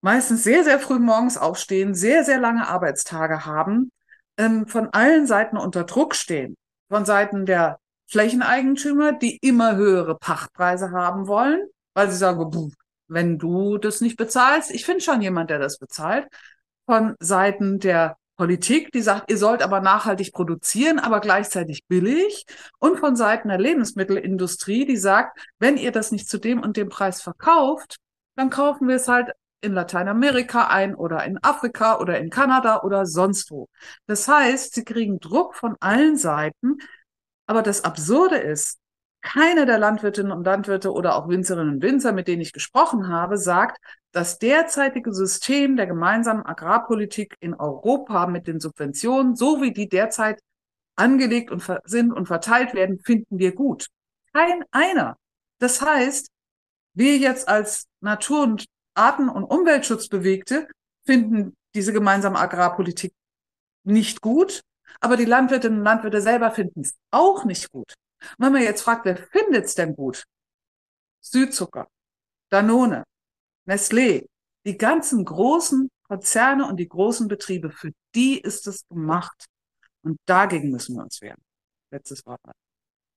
meistens sehr, sehr früh morgens aufstehen, sehr, sehr lange Arbeitstage haben, ähm, von allen Seiten unter Druck stehen. Von Seiten der Flächeneigentümer, die immer höhere Pachtpreise haben wollen, weil sie sagen, wenn du das nicht bezahlst, ich finde schon jemand, der das bezahlt, von Seiten der Politik, die sagt, ihr sollt aber nachhaltig produzieren, aber gleichzeitig billig. Und von Seiten der Lebensmittelindustrie, die sagt, wenn ihr das nicht zu dem und dem Preis verkauft, dann kaufen wir es halt in Lateinamerika ein oder in Afrika oder in Kanada oder sonst wo. Das heißt, sie kriegen Druck von allen Seiten. Aber das Absurde ist, keine der Landwirtinnen und Landwirte oder auch Winzerinnen und Winzer, mit denen ich gesprochen habe, sagt, das derzeitige System der gemeinsamen Agrarpolitik in Europa mit den Subventionen, so wie die derzeit angelegt und sind und verteilt werden, finden wir gut. Kein einer. Das heißt, wir jetzt als Natur- und Arten- und Umweltschutzbewegte finden diese gemeinsame Agrarpolitik nicht gut, aber die Landwirtinnen und Landwirte selber finden es auch nicht gut. Und wenn man jetzt fragt, wer findet es denn gut? Südzucker, Danone, Nestlé, die ganzen großen Konzerne und die großen Betriebe, für die ist es gemacht. Und dagegen müssen wir uns wehren. Letztes Wort.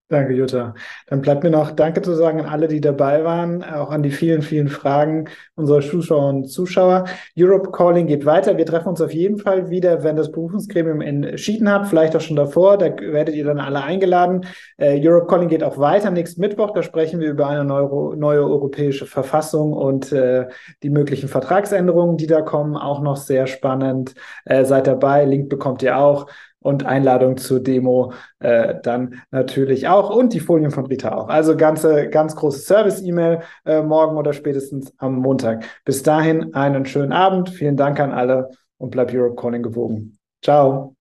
Danke, Jutta. Dann bleibt mir noch Danke zu sagen an alle, die dabei waren, auch an die vielen, vielen Fragen unserer Zuschauer und Zuschauer. Europe Calling geht weiter. Wir treffen uns auf jeden Fall wieder, wenn das Berufungsgremium entschieden hat, vielleicht auch schon davor. Da werdet ihr dann alle eingeladen. Äh, Europe Calling geht auch weiter nächsten Mittwoch. Da sprechen wir über eine neue, neue europäische Verfassung und äh, die möglichen Vertragsänderungen, die da kommen. Auch noch sehr spannend. Äh, seid dabei. Link bekommt ihr auch und Einladung zur Demo äh, dann natürlich auch und die Folien von Rita auch. Also ganze, ganz große Service-E-Mail äh, morgen oder spätestens am Montag. Bis dahin einen schönen Abend. Vielen Dank an alle und bleib Europe Calling gewogen. Ciao.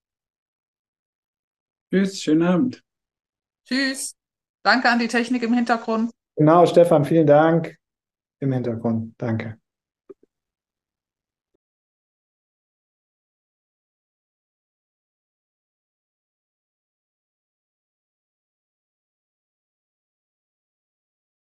Tschüss, schönen Abend. Tschüss. Danke an die Technik im Hintergrund. Genau, Stefan, vielen Dank im Hintergrund. Danke.